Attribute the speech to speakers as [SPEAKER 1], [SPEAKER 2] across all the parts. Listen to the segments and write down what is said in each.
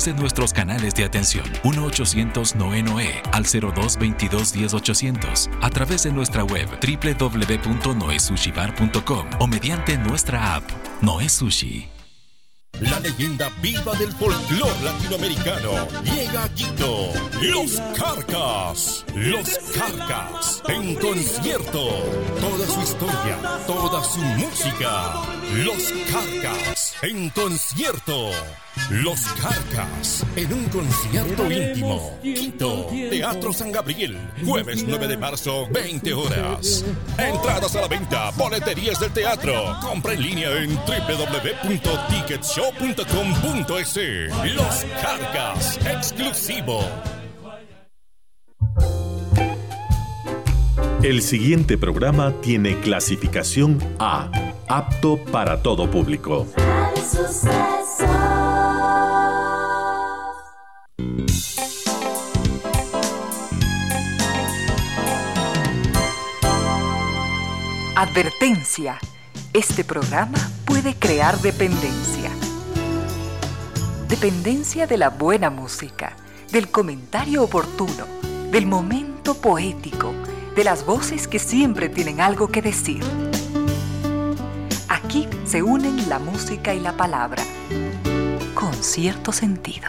[SPEAKER 1] través de nuestros canales de atención 1-800-9NOE al 02-22-10-800, a través de nuestra web www.noesushibar.com o mediante nuestra app Noe Sushi.
[SPEAKER 2] La leyenda viva del folclor latinoamericano llega a Quito. Los Carcas. Los Carcas. En concierto. Toda su historia. Toda su música. Los Carcas. En concierto. Los Carcas, en un concierto íntimo. Quito, Teatro San Gabriel, jueves 9 de marzo, 20 horas. Entradas a la venta, boleterías del teatro. Compra en línea en www.ticketshow.com.es. Los Carcas, exclusivo.
[SPEAKER 3] El siguiente programa tiene clasificación A, apto para todo público.
[SPEAKER 4] Advertencia. Este programa puede crear dependencia. Dependencia de la buena música, del comentario oportuno, del momento poético, de las voces que siempre tienen algo que decir. Aquí se unen la música y la palabra, con cierto sentido.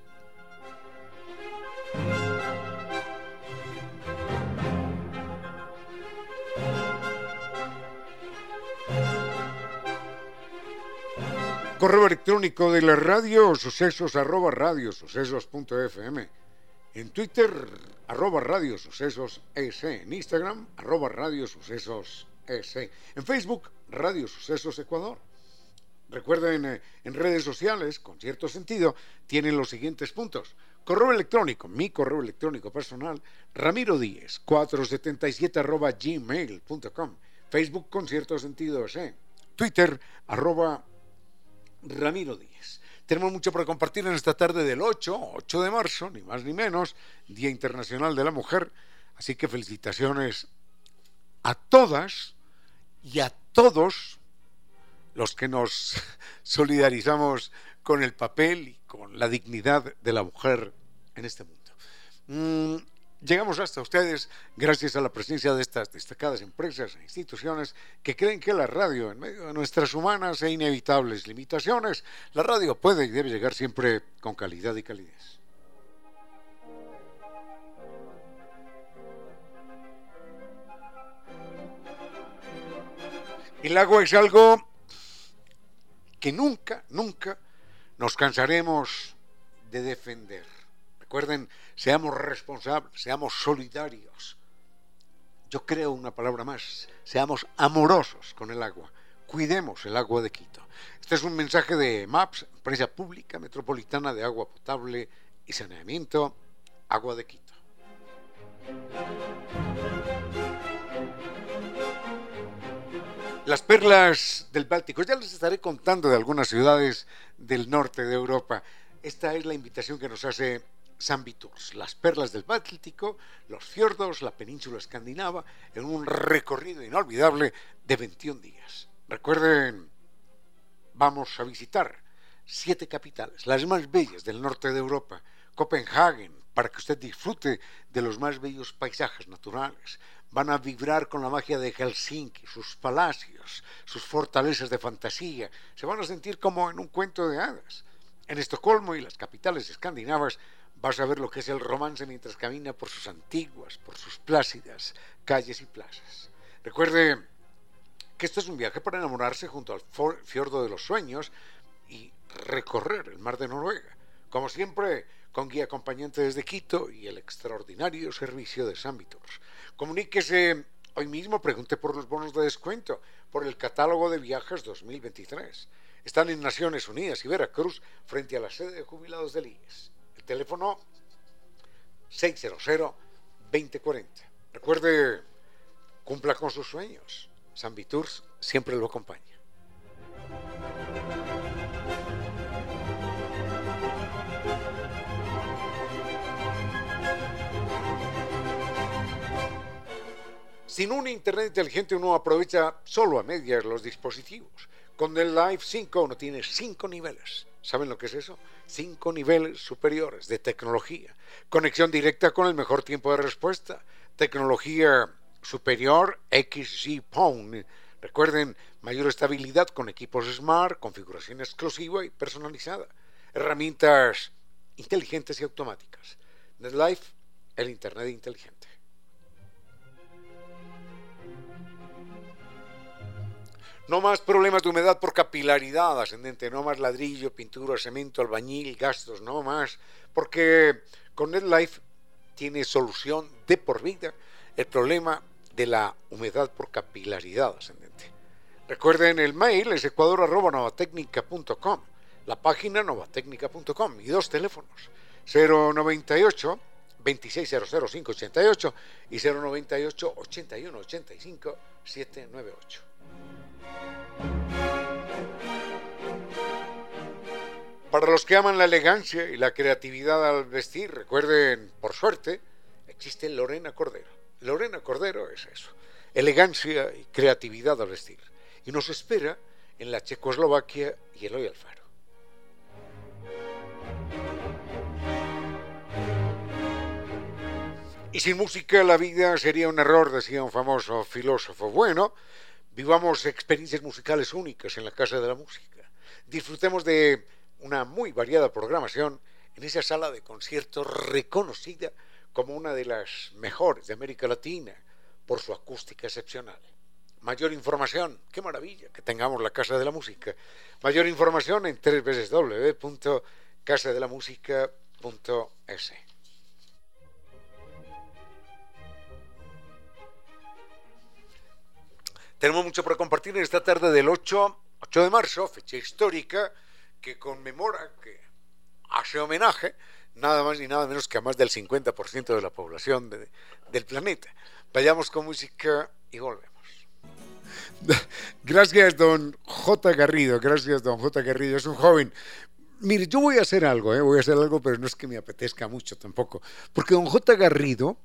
[SPEAKER 5] Correo electrónico de la radio, sucesos arroba radio fm. En Twitter, arroba radio sucesos es. En Instagram, arroba radio sucesos es. En Facebook, Radio Sucesos Ecuador. Recuerden, eh, en redes sociales, con cierto sentido, tienen los siguientes puntos. Correo electrónico, mi correo electrónico personal, Ramiro Díez, 477 arroba gmail.com. Facebook con cierto sentido, es. Twitter, arroba Ramiro Díez. Tenemos mucho para compartir en esta tarde del 8, 8 de marzo, ni más ni menos, Día Internacional de la Mujer. Así que felicitaciones a todas y a todos los que nos solidarizamos con el papel y con la dignidad de la mujer en este mundo. Llegamos hasta ustedes gracias a la presencia de estas destacadas empresas e instituciones que creen que la radio, en medio de nuestras humanas e inevitables limitaciones, la radio puede y debe llegar siempre con calidad y calidez. El agua es algo que nunca, nunca nos cansaremos de defender. Recuerden, seamos responsables, seamos solidarios. Yo creo una palabra más, seamos amorosos con el agua. Cuidemos el agua de Quito. Este es un mensaje de MAPS, Empresa Pública Metropolitana de Agua Potable y Saneamiento, Agua de Quito. Las perlas del Báltico. Ya les estaré contando de algunas ciudades del norte de Europa. Esta es la invitación que nos hace San Viturs, las perlas del Báltico, los fiordos, la península escandinava, en un recorrido inolvidable de 21 días. Recuerden, vamos a visitar siete capitales, las más bellas del norte de Europa, Copenhague, para que usted disfrute de los más bellos paisajes naturales. Van a vibrar con la magia de Helsinki, sus palacios, sus fortalezas de fantasía. Se van a sentir como en un cuento de hadas En Estocolmo y las capitales escandinavas vas a ver lo que es el romance mientras camina por sus antiguas, por sus plácidas calles y plazas. Recuerde que esto es un viaje para enamorarse junto al fiordo de los sueños y recorrer el mar de Noruega. Como siempre, con guía acompañante desde Quito y el extraordinario servicio de San Comuníquese hoy mismo, pregunte por los bonos de descuento, por el catálogo de viajes 2023. Están en Naciones Unidas y Veracruz frente a la sede de jubilados del IES. El teléfono 600-2040. Recuerde, cumpla con sus sueños. San Viturs siempre lo acompaña. Sin un Internet inteligente uno aprovecha solo a medias los dispositivos. Con el Live 5 uno tiene cinco niveles. ¿Saben lo que es eso? Cinco niveles superiores de tecnología. Conexión directa con el mejor tiempo de respuesta. Tecnología superior XG Phone. Recuerden, mayor estabilidad con equipos smart, configuración exclusiva y personalizada. Herramientas inteligentes y automáticas. NetLife, el Internet inteligente. No más problemas de humedad por capilaridad ascendente, no más ladrillo, pintura, cemento, albañil, gastos, no más, porque con NetLife tiene solución de por vida el problema de la humedad por capilaridad ascendente. Recuerden el mail es ecuador.novatecnica.com, la página novatecnica.com y dos teléfonos 098 2600588 y 098 8185 798. Para los que aman la elegancia y la creatividad al vestir, recuerden, por suerte, existe Lorena Cordero. Lorena Cordero es eso, elegancia y creatividad al vestir. Y nos espera en la Checoslovaquia y Eloy Alfaro. Y sin música la vida sería un error, decía un famoso filósofo. Bueno, Vivamos experiencias musicales únicas en la Casa de la Música. Disfrutemos de una muy variada programación en esa sala de conciertos reconocida como una de las mejores de América Latina por su acústica excepcional. Mayor información, qué maravilla que tengamos la Casa de la Música. Mayor información en www.casadelamusica.es. Tenemos mucho para compartir en esta tarde del 8, 8 de marzo, fecha histórica que conmemora, que hace homenaje, nada más ni nada menos que a más del 50% de la población del planeta. Vayamos con música y volvemos. Gracias, don J. Garrido. Gracias, don J. Garrido. Es un joven. Mire, yo voy a hacer algo, ¿eh? voy a hacer algo, pero no es que me apetezca mucho tampoco. Porque don J. Garrido,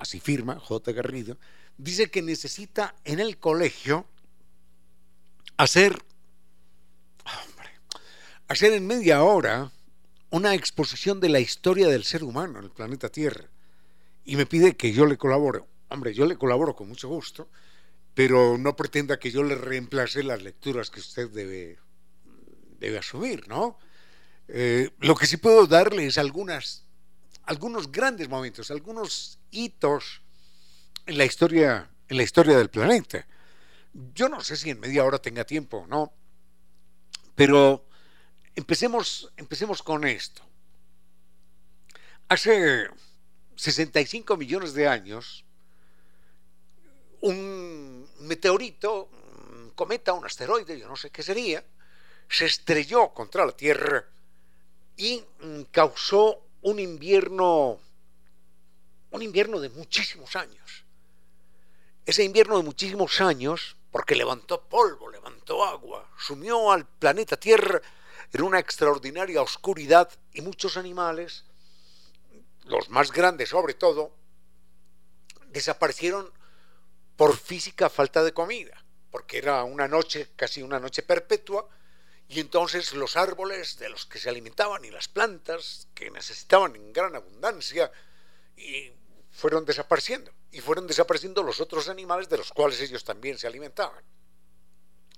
[SPEAKER 5] así firma, J. Garrido, dice que necesita en el colegio hacer, hacer en media hora una exposición de la historia del ser humano en el planeta Tierra. Y me pide que yo le colabore. Hombre, yo le colaboro con mucho gusto, pero no pretenda que yo le reemplace las lecturas que usted debe, debe asumir, ¿no? Eh, lo que sí puedo darle es algunas, algunos grandes momentos, algunos hitos en la historia, en la historia del planeta. Yo no sé si en media hora tenga tiempo o no, pero empecemos, empecemos con esto. Hace 65 millones de años, un meteorito, un cometa, un asteroide, yo no sé qué sería, se estrelló contra la Tierra y causó un invierno, un invierno de muchísimos años. Ese invierno de muchísimos años, porque levantó polvo, levantó agua, sumió al planeta Tierra en una extraordinaria oscuridad y muchos animales, los más grandes sobre todo, desaparecieron por física falta de comida, porque era una noche, casi una noche perpetua, y entonces los árboles de los que se alimentaban y las plantas que necesitaban en gran abundancia y fueron desapareciendo y fueron desapareciendo los otros animales de los cuales ellos también se alimentaban.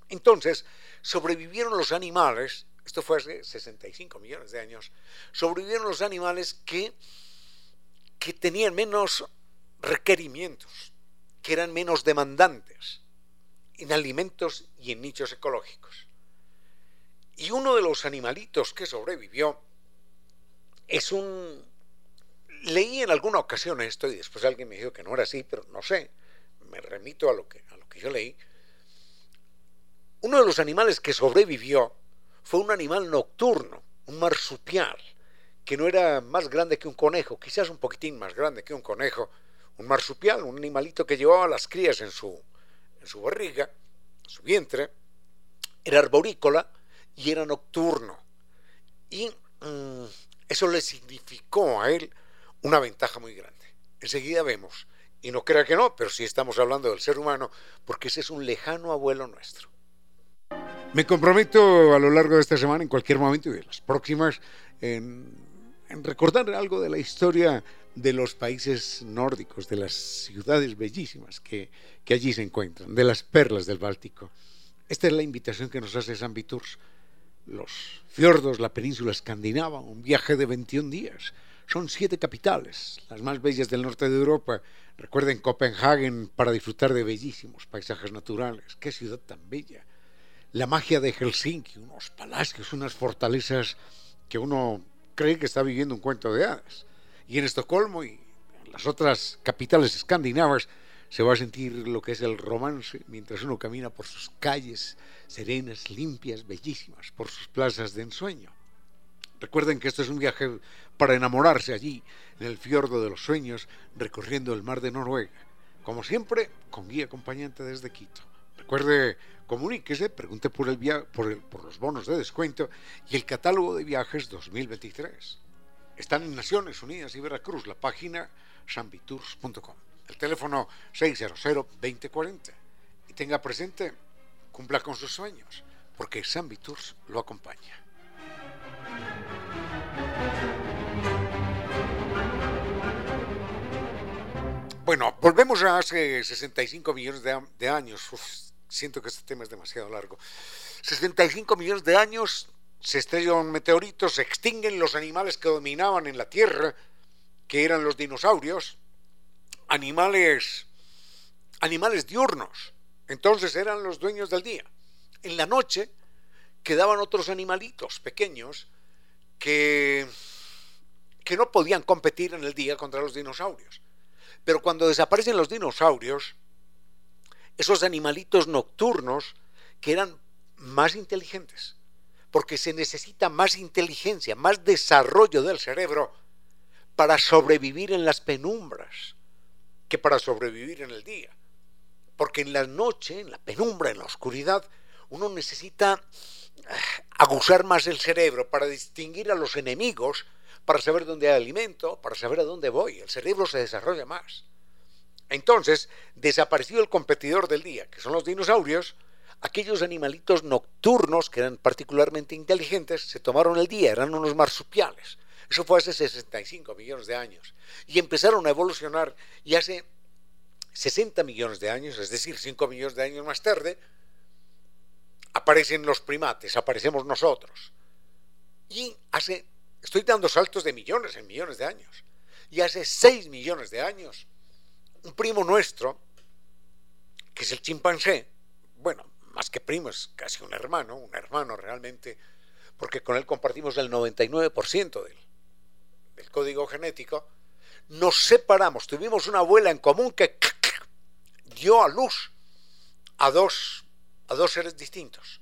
[SPEAKER 5] Entonces, sobrevivieron los animales esto fue hace 65 millones de años, sobrevivieron los animales que, que tenían menos requerimientos, que eran menos demandantes en alimentos y en nichos ecológicos. Y uno de los animalitos que sobrevivió es un... Leí en alguna ocasión esto y después alguien me dijo que no era así, pero no sé, me remito a lo que, a lo que yo leí. Uno de los animales que sobrevivió fue un animal nocturno, un marsupial, que no era más grande que un conejo, quizás un poquitín más grande que un conejo, un marsupial, un animalito que llevaba las crías en su, en su barriga, en su vientre, era arborícola y era nocturno. Y mm, eso le significó a él una ventaja muy grande. Enseguida vemos, y no crea que no, pero sí estamos hablando del ser humano, porque ese es un lejano abuelo nuestro. Me comprometo a lo largo de esta semana, en cualquier momento y de las próximas, en, recordar algo de la historia de los países nórdicos, de las ciudades bellísimas que, que, allí se encuentran, de las perlas del Báltico. Esta es la invitación que nos hace San Viturs. Los fiordos, la península escandinava, un viaje de 21 días. Son siete capitales, las más bellas del norte de Europa. Recuerden Copenhague para disfrutar de bellísimos paisajes naturales. Qué ciudad tan bella la magia de Helsinki, unos palacios, unas fortalezas que uno cree que está viviendo un cuento de hadas. Y en Estocolmo y en las otras capitales escandinavas se va a sentir lo que es el romance mientras uno camina por sus calles serenas, limpias, bellísimas, por sus plazas de ensueño. Recuerden que esto es un viaje para enamorarse allí, en el fiordo de los sueños, recorriendo el mar de Noruega. Como siempre, con guía acompañante desde Quito. Recuerde comuníquese, pregunte por, el por, por los bonos de descuento y el catálogo de viajes 2023. Están en Naciones Unidas y Veracruz, la página sambitours.com. El teléfono 600-2040. Y tenga presente, cumpla con sus sueños, porque Sambitours lo acompaña. Bueno, volvemos a hace 65 millones de, años siento que este tema es demasiado largo. 65 millones de años se estrella un meteorito, se extinguen los animales que dominaban en la Tierra, que eran los dinosaurios, animales, animales diurnos. Entonces eran los dueños del día. En la noche quedaban otros animalitos pequeños que, que no podían competir en el día contra los dinosaurios. Pero cuando desaparecen los dinosaurios, esos animalitos nocturnos que eran más inteligentes, porque se necesita más inteligencia, más desarrollo del cerebro para sobrevivir en las penumbras que para sobrevivir en el día. Porque en la noche, en la penumbra, en la oscuridad, uno necesita aguzar más el cerebro para distinguir a los enemigos, para saber dónde hay alimento, para saber a dónde voy. El cerebro se desarrolla más. Entonces, desapareció el competidor del día, que son los dinosaurios, aquellos animalitos nocturnos que eran particularmente inteligentes, se tomaron el día, eran unos marsupiales. Eso fue hace 65 millones de años. Y empezaron a evolucionar y hace 60 millones de años, es decir, 5 millones de años más tarde, aparecen los primates, aparecemos nosotros. Y hace, estoy dando saltos de millones en millones de años. Y hace 6 millones de años un primo nuestro, que es el chimpancé, bueno, más que primo, es casi un hermano, un hermano realmente, porque con él compartimos el 99% del, del código genético, nos separamos, tuvimos una abuela en común que dio a luz a dos, a dos seres distintos.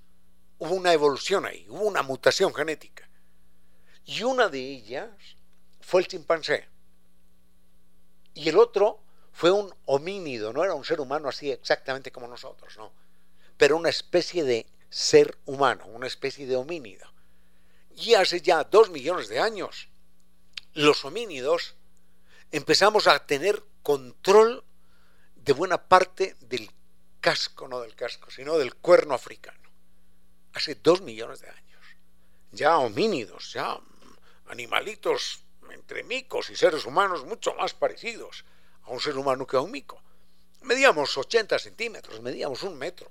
[SPEAKER 5] Hubo una evolución ahí, hubo una mutación genética. Y una de ellas fue el chimpancé. Y el otro fue un homínido, no era un ser humano así exactamente como nosotros, no, pero una especie de ser humano, una especie de homínido. Y hace ya dos millones de años, los homínidos empezamos a tener control de buena parte del casco, no del casco, sino del cuerno africano. Hace dos millones de años. Ya homínidos, ya animalitos entre micos y seres humanos mucho más parecidos a un ser humano que a un mico. Medíamos 80 centímetros, medíamos un metro,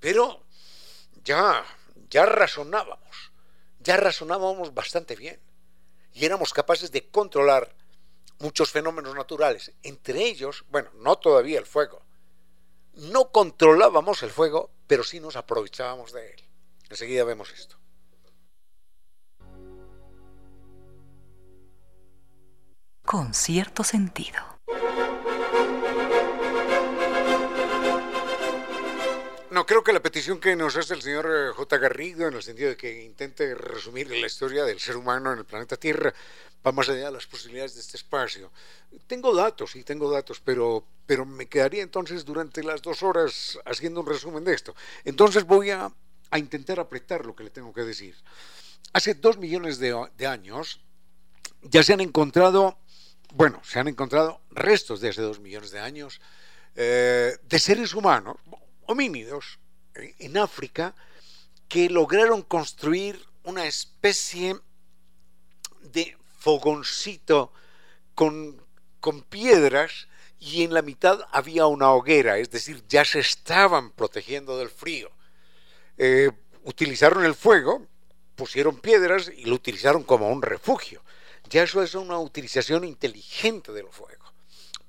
[SPEAKER 5] pero ya, ya razonábamos. ya razonábamos bastante bien y éramos capaces de controlar muchos fenómenos naturales, entre ellos, bueno, no todavía el fuego. No controlábamos el fuego, pero sí nos aprovechábamos de él. Enseguida vemos esto.
[SPEAKER 4] Con cierto sentido.
[SPEAKER 5] No, creo que la petición que nos hace el señor eh, J. Garrido, en el sentido de que intente resumir la historia del ser humano en el planeta Tierra, va más allá de las posibilidades de este espacio. Tengo datos, sí, tengo datos, pero, pero me quedaría entonces durante las dos horas haciendo un resumen de esto. Entonces voy a, intentar apretar lo que le tengo que decir. Hace dos millones de, años ya se han encontrado, bueno, se han encontrado restos de hace dos millones de años eh, de seres humanos, homínidos, en África, que lograron construir una especie de fogoncito con, con piedras y en la mitad había una hoguera, es decir, ya se estaban protegiendo del frío. Eh, utilizaron el fuego, pusieron piedras y lo utilizaron como un refugio. Ya eso es una utilización inteligente del fuego.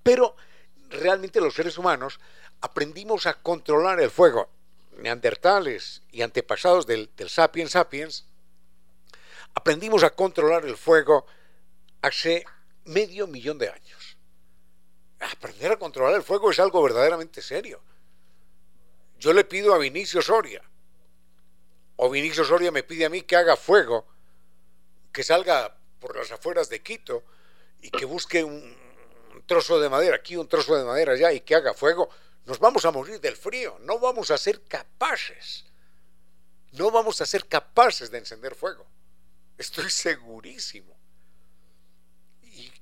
[SPEAKER 5] Pero realmente los seres humanos aprendimos a controlar el fuego. Neandertales y antepasados del, del sapiens sapiens, aprendimos a controlar el fuego hace medio millón de años. Aprender a controlar el fuego es algo verdaderamente serio. Yo le pido a Vinicio Soria, o Vinicio Soria me pide a mí que haga fuego, que salga por las afueras de Quito y que busque un trozo de madera, aquí un trozo de madera allá y que haga fuego, nos vamos a morir del frío, no vamos a ser capaces, no vamos a ser capaces de encender fuego. Estoy segurísimo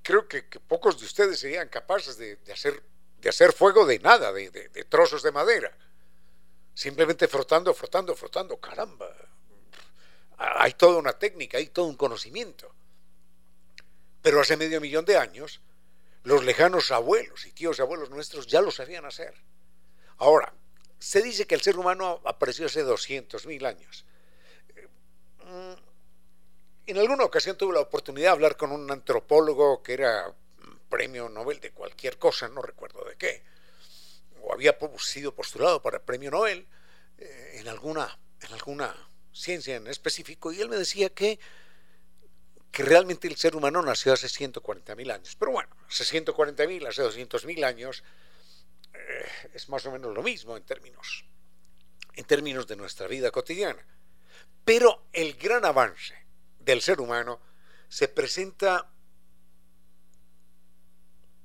[SPEAKER 5] creo que, pocos de ustedes serían capaces de, hacer, de fuego de nada, de, trozos de madera. Simplemente frotando, frotando, frotando. Caramba. Hay toda una técnica, hay todo un conocimiento. Pero hace medio millón de años, los lejanos abuelos y tíos abuelos nuestros ya lo sabían hacer. Ahora, se dice que el ser humano apareció hace 200.000 años. Mm, en alguna ocasión tuve la oportunidad de hablar con un antropólogo que era premio Nobel de cualquier cosa, no recuerdo de qué, o había sido postulado para el premio Nobel eh, en, alguna, en alguna ciencia en específico, y él me decía que, que realmente el ser humano nació hace 140.000 años. Pero bueno, hace 140.000, hace 200.000 años, es más o menos lo mismo en términos, en términos de nuestra vida cotidiana. Pero el gran avance del ser humano se presenta,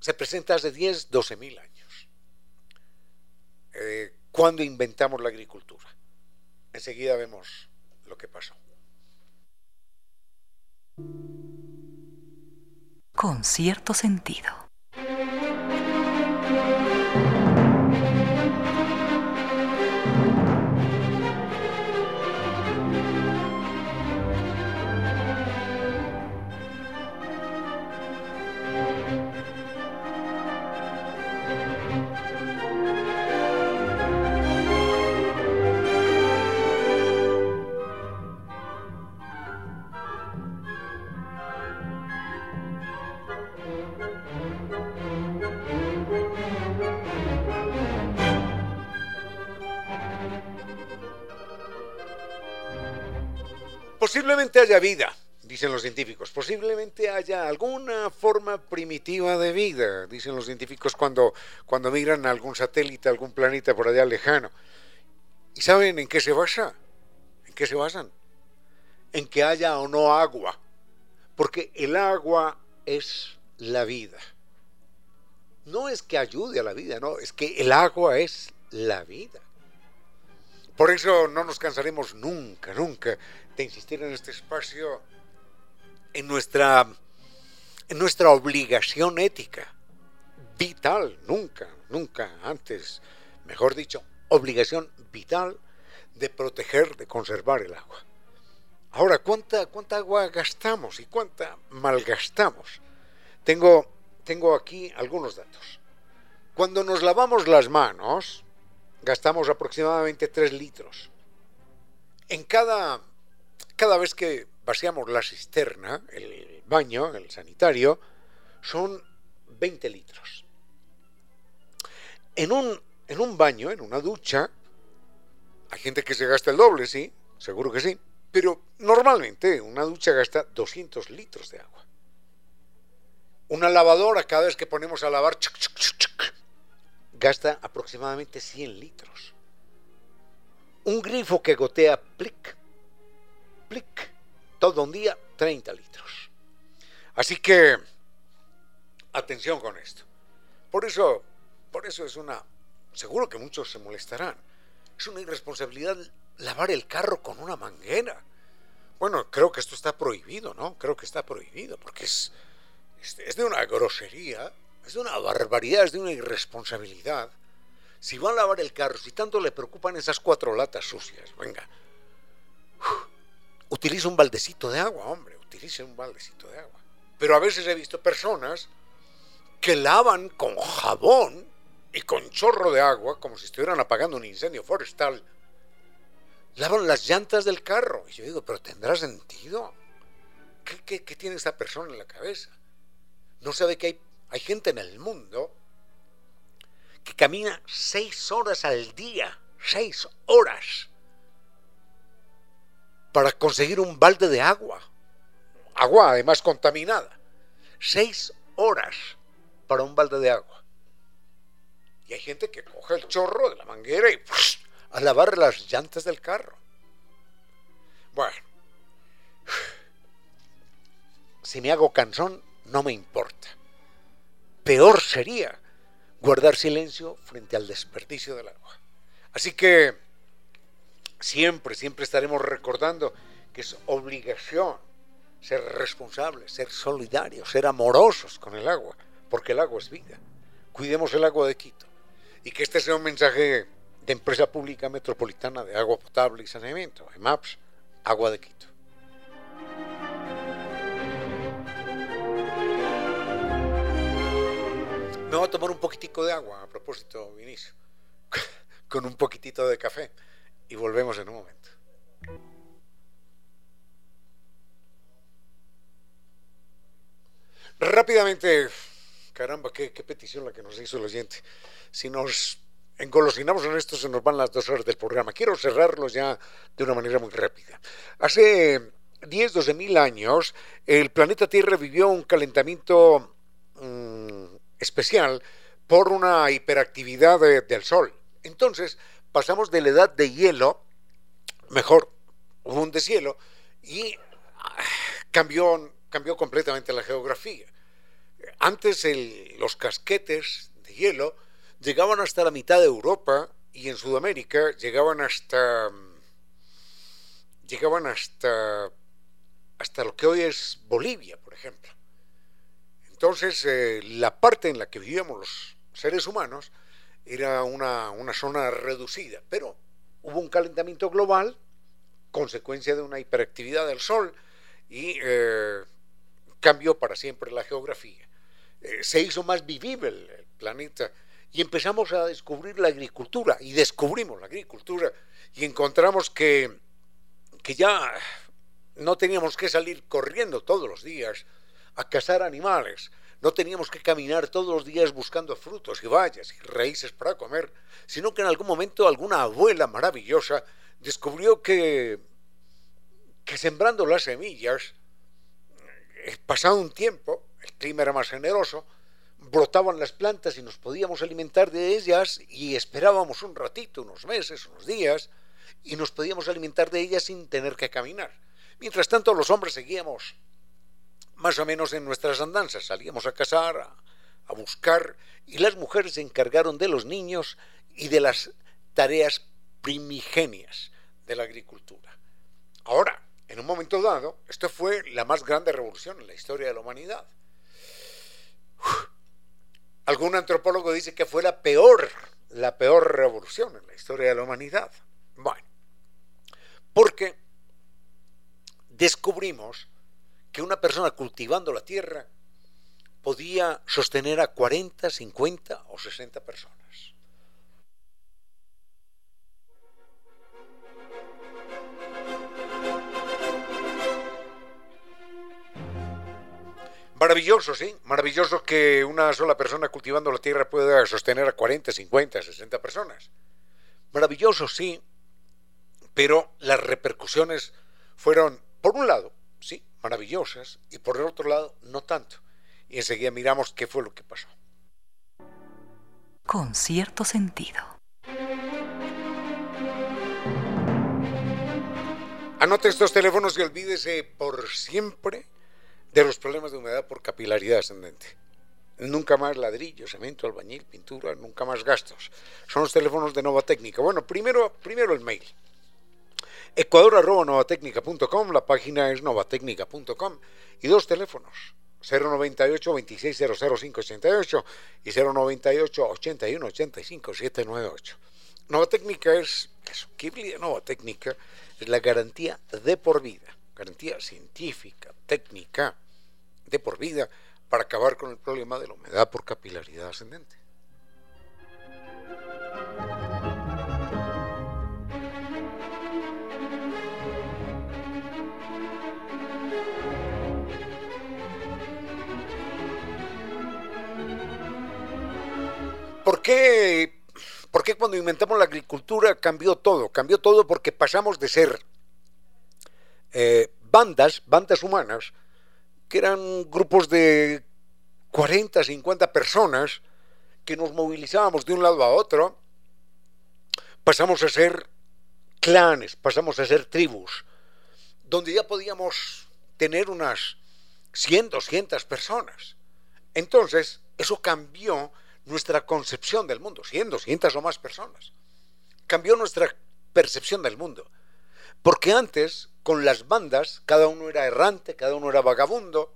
[SPEAKER 5] se presenta hace 10, 12 mil años, eh, cuando inventamos la agricultura. Enseguida vemos lo que pasó.
[SPEAKER 4] Con cierto sentido.
[SPEAKER 5] Haya vida, dicen los científicos. Posiblemente haya alguna forma primitiva de vida, dicen los científicos cuando, cuando miran a algún satélite, algún planeta por allá lejano. ¿Y saben en qué se basa? ¿En qué se basan? En que haya o no agua. Porque el agua es la vida. No es que ayude a la vida, no, es que el agua es la vida. Por eso no nos cansaremos nunca, nunca de insistir en este espacio en nuestra, en nuestra obligación ética, vital, nunca, nunca antes, mejor dicho, obligación vital de proteger, de conservar el agua. Ahora, ¿cuánta, cuánta agua gastamos y cuánta malgastamos? Tengo, tengo aquí algunos datos. Cuando nos lavamos las manos, gastamos aproximadamente 3 litros. En cada, cada vez que vaciamos la cisterna, el baño, el sanitario, son 20 litros. En un, en un baño, en una ducha, hay gente que se gasta el doble, sí, seguro que sí, pero normalmente una ducha gasta 200 litros de agua. Una lavadora, cada vez que ponemos a lavar, gasta aproximadamente 100 litros. Un grifo que gotea plic, plic, todo un día, 30 litros. Así que, atención con esto. Por eso, por eso es una, seguro que muchos se molestarán, es una irresponsabilidad lavar el carro con una manguera. Bueno, creo que esto está prohibido, ¿no? Creo que está prohibido, porque es, es, de una grosería, es una barbaridad, es de una irresponsabilidad. Si van a lavar el carro, si tanto le preocupan esas cuatro latas sucias, venga, utilice un baldecito de agua, hombre, utilice un baldecito de agua. Pero a veces he visto personas que lavan con jabón y con chorro de agua, como si estuvieran apagando un incendio forestal, lavan las llantas del carro. Y yo digo, pero ¿tendrá sentido? ¿Qué, qué tiene esta persona en la cabeza? no sabe que hay, hay gente en el mundo que camina seis horas al día, seis horas, para conseguir un balde de agua. Agua además contaminada. Seis horas para un balde de agua. Y hay gente que coge el chorro de la manguera y a lavar las llantas del carro. Bueno, si me hago cansón, no me importa. Peor sería guardar silencio frente al desperdicio del agua. Así que siempre, siempre estaremos recordando que es obligación ser responsables, ser solidarios, ser amorosos con el agua, porque el agua es vida. Cuidemos el agua de Quito. Y que este sea un mensaje de Empresa Pública Metropolitana de Agua Potable y Saneamiento, EMAPS, Agua de Quito. Me voy a tomar un poquitico de agua, a propósito, Vinicio, con un poquitito de café, y volvemos en un momento. Rápidamente, caramba, qué, petición la que nos hizo el oyente. Si nos engolosinamos en esto, se nos van las dos horas del programa. Quiero cerrarlos ya de una manera muy rápida. Hace 10, 12 mil años, el planeta Tierra vivió un calentamiento especial por una hiperactividad del Sol. Entonces pasamos de la edad de hielo, mejor, un deshielo, y ah, cambió, cambió completamente la geografía. Antes los casquetes de hielo llegaban hasta la mitad de Europa y en Sudamérica llegaban hasta llegaban hasta hasta lo que hoy es Bolivia, por ejemplo. Entonces, eh, la parte en la que vivíamos los seres humanos era una, zona reducida, pero hubo un calentamiento global, consecuencia de una hiperactividad del Sol, y eh, cambió para siempre la geografía. Eh, se hizo más vivible el, planeta y empezamos a descubrir la agricultura, y descubrimos la agricultura, y encontramos que, que ya no teníamos que salir corriendo todos los días a cazar animales. No teníamos que caminar todos los días buscando frutos y bayas y raíces para comer, sino que en algún momento alguna abuela maravillosa descubrió que, que sembrando las semillas, eh, pasado un tiempo, el clima era más generoso, brotaban las plantas y nos podíamos alimentar de ellas y esperábamos un ratito, unos meses, unos días, y nos podíamos alimentar de ellas sin tener que caminar. Mientras tanto, los hombres seguíamos más o menos en nuestras andanzas. Salíamos a cazar, a, buscar, y las mujeres se encargaron de los niños y de las tareas primigenias de la agricultura. Ahora, en un momento dado, esto fue la más grande revolución en la historia de la humanidad. algún antropólogo dice que fue la peor, la peor revolución en la historia de la humanidad. Bueno, porque descubrimos que una persona cultivando la tierra podía sostener a 40, 50 o 60 personas. Maravilloso, sí, maravilloso que una sola persona cultivando la tierra pueda sostener a 40, 50, 60 personas. Maravilloso, sí, pero las repercusiones fueron, por un lado, maravillosas, y por el otro lado, no tanto. Y enseguida miramos qué fue lo que pasó.
[SPEAKER 4] Con cierto sentido.
[SPEAKER 5] Anote estos teléfonos y olvídese por siempre de los problemas de humedad por capilaridad ascendente. Nunca más ladrillo, cemento, albañil, pintura, nunca más gastos. Son los teléfonos de Nova Técnica. Bueno, primero, primero el mail. Ecuador.novatecnica.com, la página es novatecnica.com y dos teléfonos, 098 2600588 y 098 81 85 798. Nova Técnica es eso, de Nova Técnica es la garantía de por vida, garantía científica, técnica, de por vida, para acabar con el problema de la humedad por capilaridad ascendente. ¿Por qué ¿Por qué cuando inventamos la agricultura cambió todo? Cambió todo porque pasamos de ser eh, bandas, bandas humanas, que eran grupos de 40, 50 personas que nos movilizábamos de un lado a otro, pasamos a ser clanes, pasamos a ser tribus, donde ya podíamos tener unas 100, 200 personas. Entonces, eso cambió nuestra concepción del mundo, siendo cientos o más personas. Cambió nuestra percepción del mundo. Porque antes, con las bandas, cada uno era errante, cada uno era vagabundo,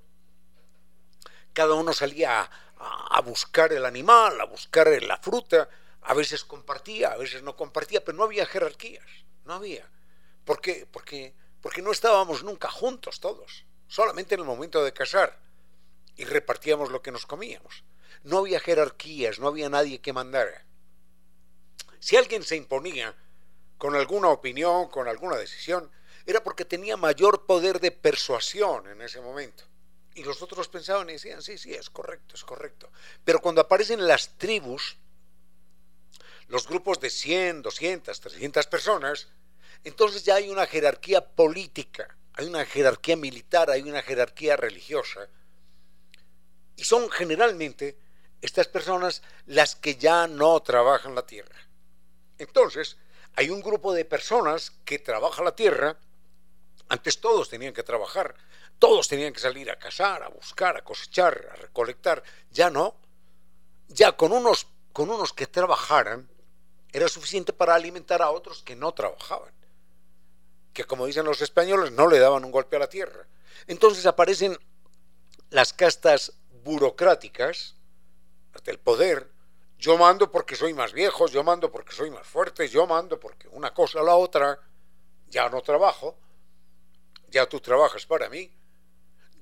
[SPEAKER 5] cada uno salía a, a buscar el animal, a buscar la fruta, a veces compartía, a veces no compartía, pero no había jerarquías, no había. ¿Por qué? Porque, porque no estábamos nunca juntos todos, solamente en el momento de casar y repartíamos lo que nos comíamos. No había jerarquías, no había nadie que mandara. Si alguien se imponía con alguna opinión, con alguna decisión, era porque tenía mayor poder de persuasión en ese momento. Y los otros pensaban y decían, sí, sí, es correcto, es correcto. Pero cuando aparecen las tribus, los grupos de 100, 200, 300 personas, entonces ya hay una jerarquía política, hay una jerarquía militar, hay una jerarquía religiosa. Y son generalmente estas personas las que ya no trabajan la tierra. Entonces, hay un grupo de personas que trabajan la tierra, antes todos tenían que trabajar, todos tenían que salir a cazar, a buscar, a cosechar, a recolectar, ya no. Ya con unos, con unos que trabajaran era suficiente para alimentar a otros que no trabajaban, que como dicen los españoles no le daban un golpe a la tierra. Entonces aparecen las castas burocráticas, del poder, yo mando porque soy más viejo, yo mando porque soy más fuerte, yo mando porque una cosa o la otra, ya no trabajo, ya tú trabajas para mí,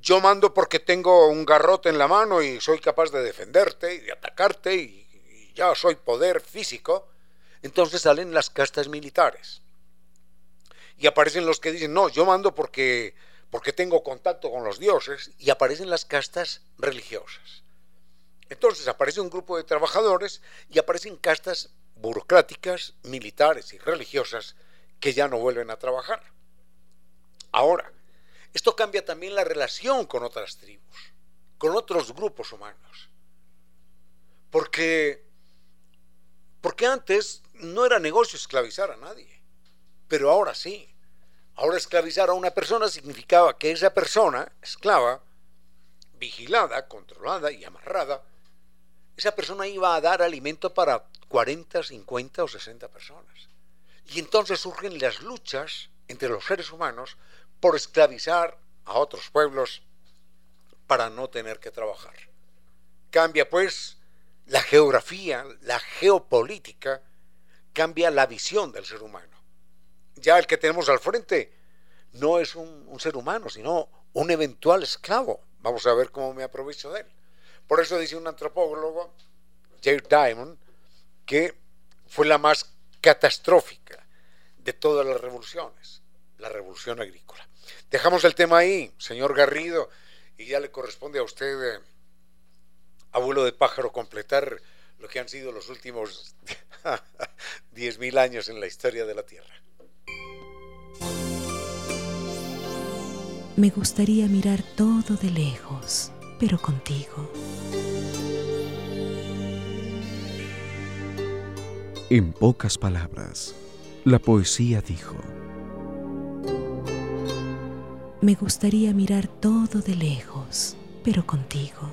[SPEAKER 5] yo mando porque tengo un garrote en la mano y soy capaz de defenderte y de atacarte y, y ya soy poder físico, entonces salen las castas militares. Y aparecen los que dicen, no, yo mando porque, porque tengo contacto con los dioses, y aparecen las castas religiosas. Entonces aparece un grupo de trabajadores y aparecen castas burocráticas, militares y religiosas que ya no vuelven a trabajar. Ahora, esto cambia también la relación con otras tribus, con otros grupos humanos. Porque, porque antes no era negocio esclavizar a nadie, pero ahora sí. Ahora esclavizar a una persona significaba que esa persona, esclava, vigilada, controlada y amarrada, esa persona iba a dar alimento para 40, 50 o 60 personas. Y entonces surgen las luchas entre los seres humanos por esclavizar a otros pueblos para no tener que trabajar. Cambia pues la geografía, la geopolítica, cambia la visión del ser humano. Ya el que tenemos al frente no es un, ser humano, sino un eventual esclavo. Vamos a ver cómo me aprovecho de él. Por eso dice un antropólogo, Jared Diamond, que fue la más catastrófica de todas las revoluciones, la revolución agrícola. Dejamos el tema ahí, señor Garrido, y ya le corresponde a usted, eh, abuelo de pájaro, completar lo que han sido los últimos 10.000 años en la historia de la Tierra.
[SPEAKER 6] Me gustaría mirar todo de lejos, pero contigo.
[SPEAKER 7] En pocas palabras, la poesía dijo,
[SPEAKER 6] Me gustaría mirar todo de lejos, pero contigo.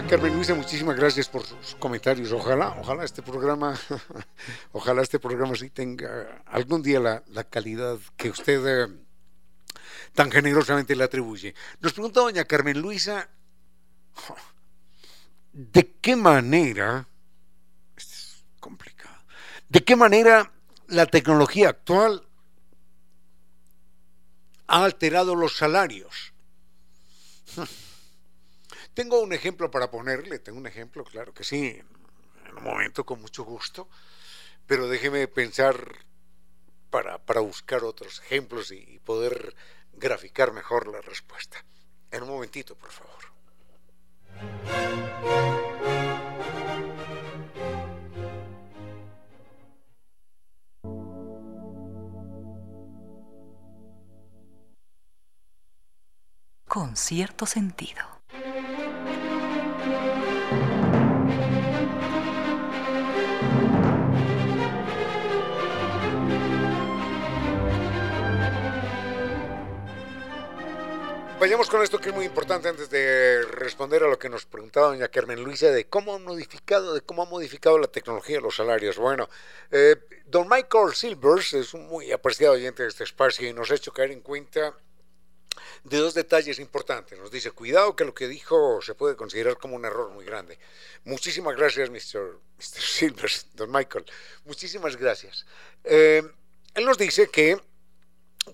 [SPEAKER 5] Doña Carmen Luisa, muchísimas gracias por sus comentarios. Ojalá, ojalá este programa, ojalá este programa sí tenga algún día la, calidad que usted eh, tan generosamente le atribuye. Nos pregunta doña Carmen Luisa, ¿de qué manera, es complicado, de qué manera la tecnología actual ha alterado los salarios? Tengo un ejemplo para ponerle, tengo un ejemplo, claro que sí, en un momento con mucho gusto, pero déjeme pensar para, buscar otros ejemplos y, poder graficar mejor la respuesta. En un momentito, por favor.
[SPEAKER 4] Con cierto sentido.
[SPEAKER 5] Vayamos con esto que es muy importante antes de responder a lo que nos preguntaba doña Carmen Luisa de cómo han modificado, de cómo ha modificado la tecnología los salarios. Bueno, eh, don Michael Silvers es un muy apreciado oyente de este espacio y nos ha hecho caer en cuenta de dos detalles importantes. Nos dice, cuidado que lo que dijo se puede considerar como un error muy grande. Muchísimas gracias, Mr. Mr. Silvers, don Michael. Muchísimas gracias. Eh, él nos dice que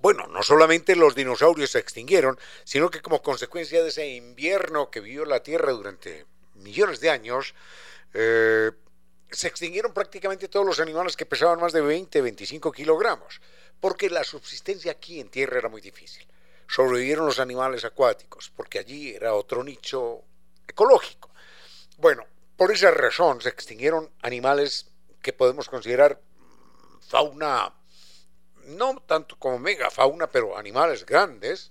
[SPEAKER 5] bueno, no solamente los dinosaurios se extinguieron, sino que como consecuencia de ese invierno que vivió la Tierra durante millones de años, eh, se extinguieron prácticamente todos los animales que pesaban más de 20, 25 kilogramos, porque la subsistencia aquí en Tierra era muy difícil. Sobrevivieron los animales acuáticos, porque allí era otro nicho ecológico. Bueno, por esa razón se extinguieron animales que podemos considerar fauna no tanto como megafauna, pero animales grandes,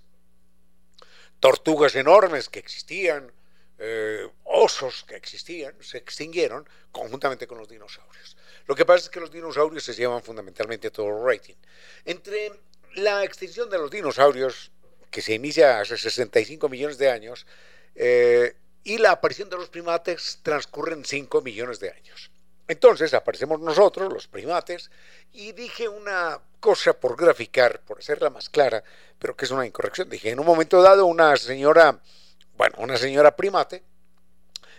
[SPEAKER 5] tortugas enormes que existían, eh, osos que existían, se extinguieron conjuntamente con los dinosaurios. Lo que pasa es que los dinosaurios se llevan fundamentalmente todo el rating. Entre la extinción de los dinosaurios, que se inicia hace 65 millones de años, eh, y la aparición de los primates transcurren 5 millones de años. Entonces aparecemos nosotros, los primates, y dije una cosa por graficar, por hacerla más clara, pero que es una incorrección. Dije, en un momento dado una señora, bueno, una señora primate,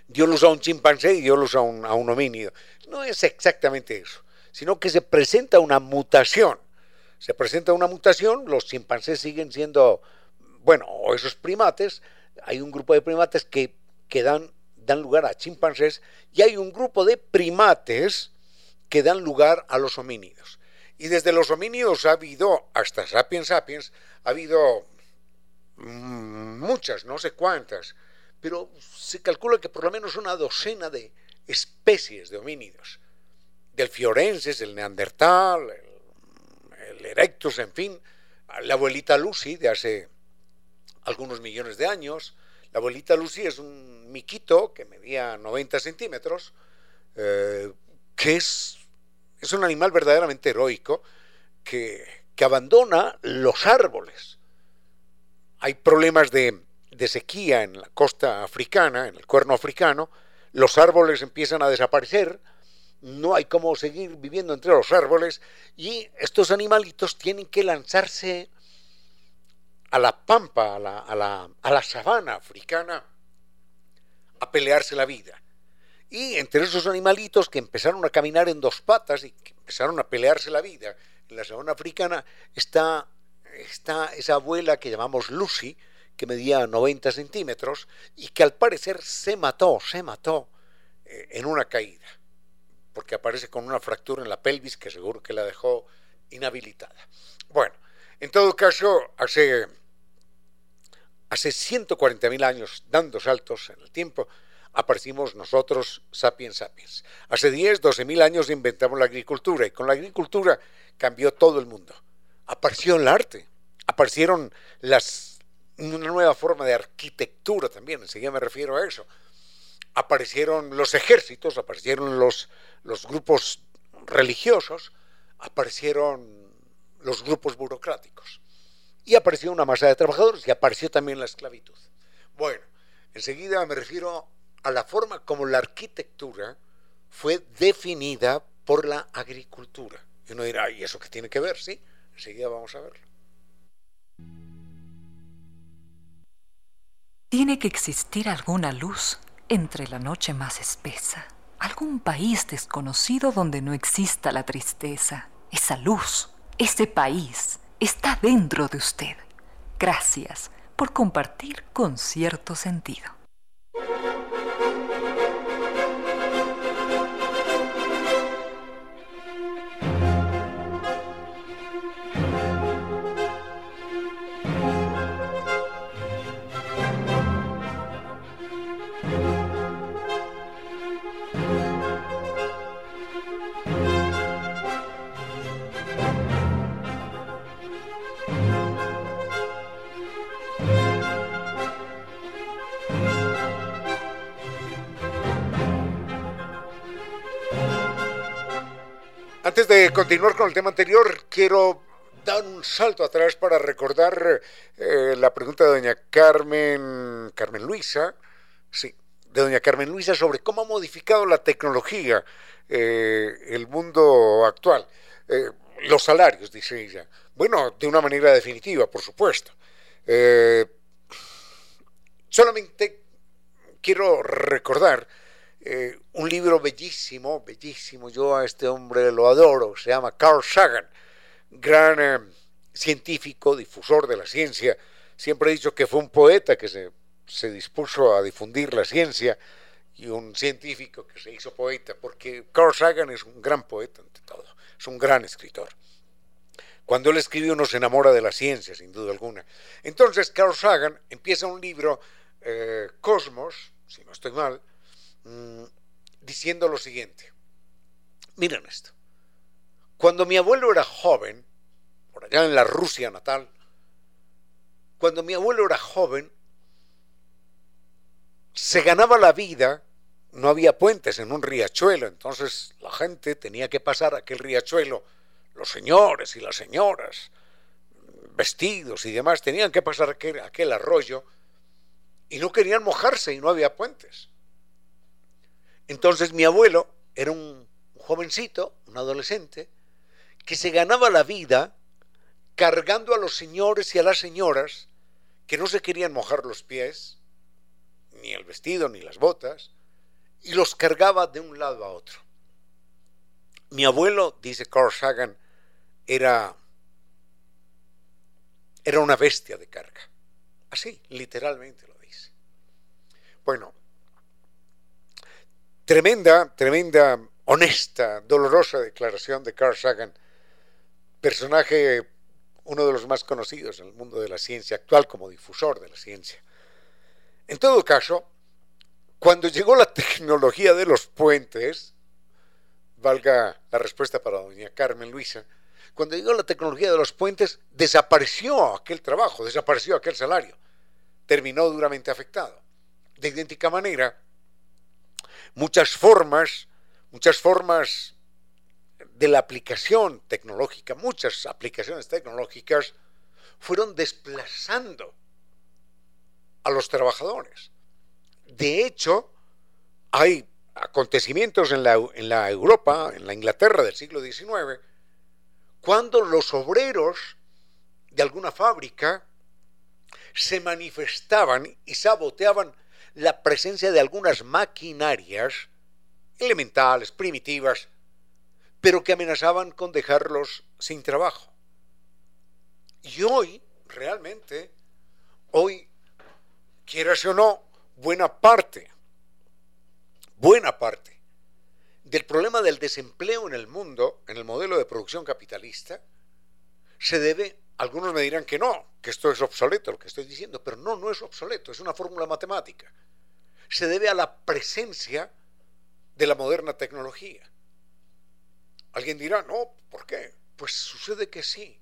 [SPEAKER 5] dio luz a un chimpancé y dio luz a un, a un homínido. No es exactamente eso, sino que se presenta una mutación. Se presenta una mutación, los chimpancés siguen siendo, bueno, esos primates, hay un grupo de primates que, que dan dan lugar a chimpancés y hay un grupo de primates que dan lugar a los homínidos. Y desde los homínidos ha habido, hasta sapiens sapiens, ha habido mm, muchas, no sé cuántas, pero se calcula que por lo menos una docena de especies de homínidos. Del fiorenses, el neandertal, el, el erectus, en fin, la abuelita Lucy de hace algunos millones de años, la abuelita Lucy es un miquito que medía 90 centímetros, eh, que es, es, un animal verdaderamente heroico que, que, abandona los árboles. Hay problemas de, de sequía en la costa africana, en el cuerno africano, los árboles empiezan a desaparecer, no hay cómo seguir viviendo entre los árboles y estos animalitos tienen que lanzarse a la pampa, a la, a la, a la sabana africana, a pelearse la vida. Y entre esos animalitos que empezaron a caminar en dos patas y que empezaron a pelearse la vida en la sabana africana, está, está esa abuela que llamamos Lucy, que medía 90 centímetros y que al parecer se mató, se mató eh, en una caída, porque aparece con una fractura en la pelvis que seguro que la dejó inhabilitada. Bueno, en todo caso, hace, hace 140.000 años, dando saltos en el tiempo, aparecimos nosotros, sapiens sapiens. Hace 10, 12 mil años inventamos la agricultura y con la agricultura cambió todo el mundo. Apareció el arte, aparecieron las, una nueva forma de arquitectura también, enseguida me refiero a eso. Aparecieron los ejércitos, aparecieron los, los grupos religiosos, aparecieron los grupos burocráticos. Y apareció una masa de trabajadores y apareció también la esclavitud. Bueno, enseguida me refiero a la forma como la arquitectura fue definida por la agricultura. Y uno dirá, ¿y eso qué tiene que ver? Sí, enseguida vamos a verlo.
[SPEAKER 4] Tiene que existir alguna luz entre la noche más espesa, algún país desconocido donde no exista la tristeza. Esa luz, ese país, está dentro de usted. Gracias por compartir con cierto sentido.
[SPEAKER 5] De continuar con el tema anterior, quiero dar un salto atrás para recordar eh, la pregunta de doña Carmen, Carmen Luisa, sí, de doña Carmen Luisa sobre cómo ha modificado la tecnología eh, el mundo actual. Eh, los salarios, dice ella. Bueno, de una manera definitiva, por supuesto. solamente quiero recordar eh, un libro bellísimo, bellísimo, yo a este hombre lo adoro, se llama Carl Sagan, gran eh, científico, difusor de la ciencia, siempre he dicho que fue un poeta que se, dispuso a difundir la ciencia y un científico que se hizo poeta, porque Carl Sagan es un gran poeta ante todo, es un gran escritor. Cuando él escribe uno se enamora de la ciencia, sin duda alguna. Entonces Carl Sagan empieza un libro, eh, Cosmos, si no estoy mal, Mm, diciendo lo siguiente. Miren esto. Cuando mi abuelo era joven, por allá en la Rusia natal, cuando mi abuelo era joven, se ganaba la vida, no había puentes en un riachuelo, entonces la gente tenía que pasar aquel riachuelo, los señores y las señoras, vestidos y demás, tenían que pasar aquel, aquel arroyo y no querían mojarse y no había puentes. Entonces mi abuelo era un jovencito, un adolescente, que se ganaba la vida cargando a los señores y a las señoras que no se querían mojar los pies, ni el vestido, ni las botas, y los cargaba de un lado a otro. Mi abuelo, dice Carl Sagan, era, era una bestia de carga. Así, literalmente lo dice. Bueno, Tremenda, tremenda, honesta, dolorosa declaración de Carl Sagan, personaje uno de los más conocidos en el mundo de la ciencia actual como difusor de la ciencia. En todo caso, cuando llegó la tecnología de los puentes, valga la respuesta para doña Carmen Luisa, cuando llegó la tecnología de los puentes, desapareció aquel trabajo, desapareció aquel salario, terminó duramente afectado. De idéntica manera, muchas formas, muchas formas de la aplicación tecnológica, muchas aplicaciones tecnológicas fueron desplazando a los trabajadores. De hecho, hay acontecimientos en la, en la Europa, en la Inglaterra del siglo XIX, cuando los obreros de alguna fábrica se manifestaban y saboteaban la presencia de algunas maquinarias elementales, primitivas, pero que amenazaban con dejarlos sin trabajo. Y hoy, realmente, hoy, quieras o no, buena parte, buena parte del problema del desempleo en el mundo, en el modelo de producción capitalista, se debe, algunos me dirán que no, que esto es obsoleto lo que estoy diciendo, pero no, no es obsoleto, es una fórmula matemática. Se debe a la presencia de la moderna tecnología. Alguien dirá, no, ¿por qué? Pues sucede que sí.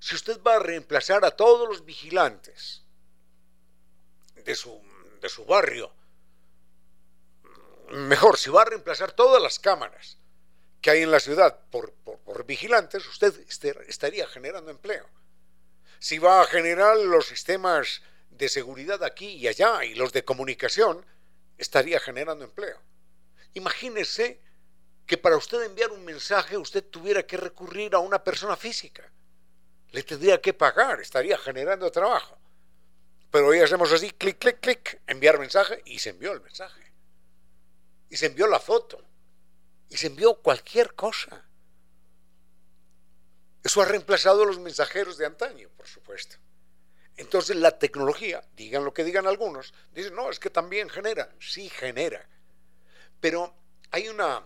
[SPEAKER 5] Si usted va a reemplazar a todos los vigilantes de su, de su barrio, mejor, si va a reemplazar todas las cámaras que hay en la ciudad por, vigilantes, usted estaría generando empleo. Si va a generar los sistemas de seguridad aquí y allá y los de comunicación, estaría generando empleo. Imagínese que para usted enviar un mensaje usted tuviera que recurrir a una persona física. Le tendría que pagar, estaría generando trabajo. Pero hoy hacemos así, clic, clic, clic, enviar mensaje y se envió el mensaje. Y se envió la foto. Y se envió cualquier cosa. Eso ha reemplazado a los mensajeros de antaño, por supuesto. Entonces la tecnología, digan lo que digan algunos, dicen, no, es que también genera. Sí genera. Pero hay una,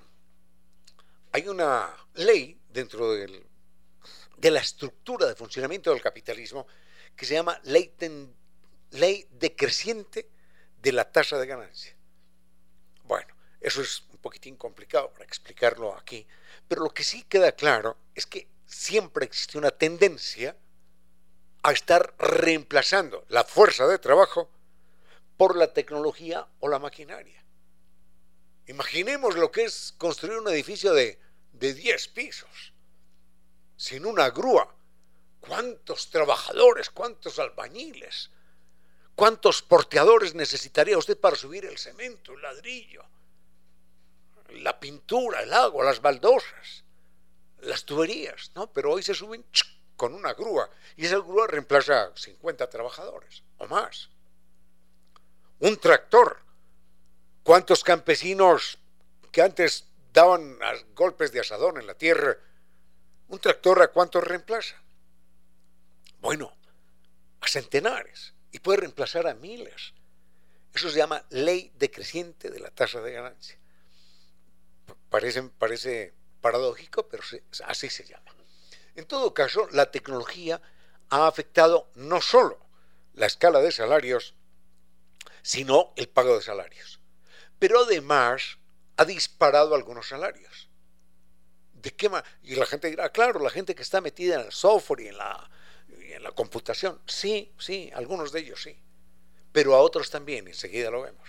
[SPEAKER 5] hay una ley dentro del, de la estructura de funcionamiento del capitalismo que se llama ley, ley decreciente de la tasa de ganancia. Bueno, eso es un poquitín complicado para explicarlo aquí, pero lo que sí queda claro es que siempre existe una tendencia a estar reemplazando la fuerza de trabajo por la tecnología o la maquinaria. Imaginemos lo que es construir un edificio de, de 10 pisos, sin una grúa. ¿Cuántos trabajadores, cuántos albañiles, cuántos porteadores necesitaría usted para subir el cemento, el ladrillo, la pintura, el agua, las baldosas, las tuberías? ¿no? Pero hoy se suben con una grúa y esa grúa reemplaza 50 trabajadores o más. Un tractor ¿Cuántos campesinos que antes daban golpes de asadón en la tierra, un tractor a cuántos reemplaza? Bueno, a centenares y puede reemplazar a miles. Eso se llama ley decreciente de la tasa de ganancia. Parece, parece paradójico, pero así se llama. En todo caso, la tecnología ha afectado no solo la escala de salarios, sino el pago de salarios pero además ha disparado algunos salarios. ¿De qué Y la gente dirá, claro, la gente que está metida en el software y en la, y en la computación. Sí, sí, algunos de ellos sí. Pero a otros también, enseguida lo vemos.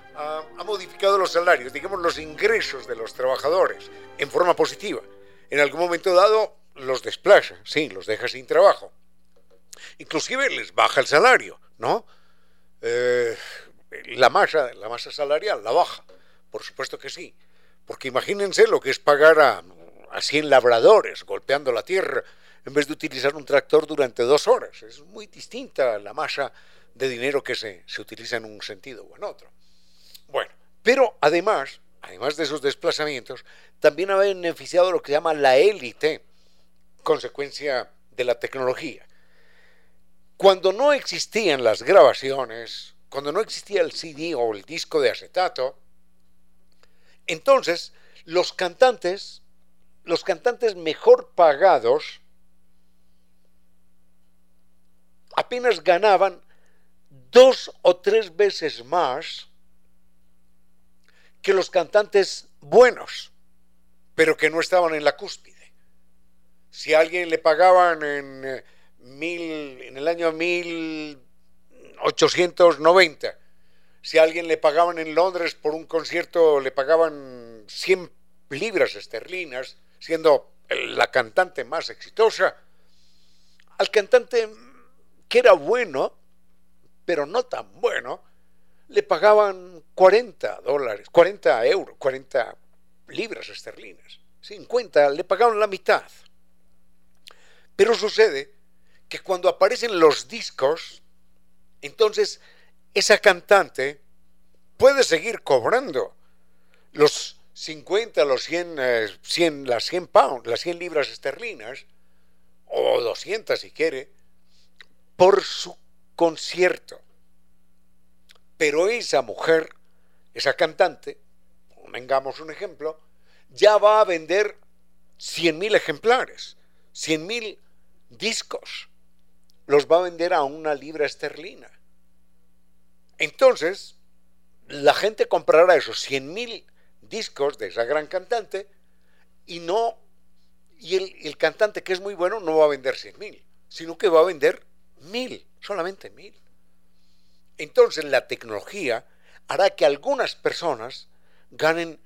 [SPEAKER 5] modificado los salarios, digamos los ingresos de los trabajadores en forma positiva? En algún momento dado los desplaza, sí, los deja sin trabajo. Inclusive les baja el salario, ¿no? Eh, la masa, la masa salarial la baja, por supuesto que sí. Porque imagínense lo que es pagar a, a 100 labradores golpeando la tierra en vez de utilizar un tractor durante dos horas. Es muy distinta la masa de dinero que se, se utiliza en un sentido o en otro. Bueno, pero además, además de esos desplazamientos, también ha beneficiado lo que se llama la élite, consecuencia de la tecnología. Cuando no existían las grabaciones, cuando no existía el CD o el disco de acetato, entonces los cantantes, los cantantes mejor pagados, apenas ganaban dos o tres veces más que los cantantes buenos, pero que no estaban en la cúspide. Si a alguien le pagaban en mil, en el año 1890. Si a alguien le pagaban en Londres por un concierto, le pagaban 100 libras esterlinas, siendo la cantante más exitosa. Al cantante que era bueno, pero no tan bueno, le pagaban 40 dólares, 40 euros, 40 libras esterlinas. 50, le pagaban la mitad. Pero sucede que cuando aparecen los discos, entonces esa cantante puede seguir cobrando los 50, los 100, 100 las 100 pounds, las 100 libras esterlinas, o 200 si quiere, por su concierto. Pero esa mujer, esa cantante, vengamos un ejemplo, ya va a vender 100.000 ejemplares, 100.000 discos. Los va a vender a una libra esterlina. Entonces, la gente comprará esos 100.000 discos de esa gran cantante y no y el, el, cantante que es muy bueno no va a vender 100.000, sino que va a vender 1.000, solamente 1.000. Entonces la tecnología hará que algunas personas ganen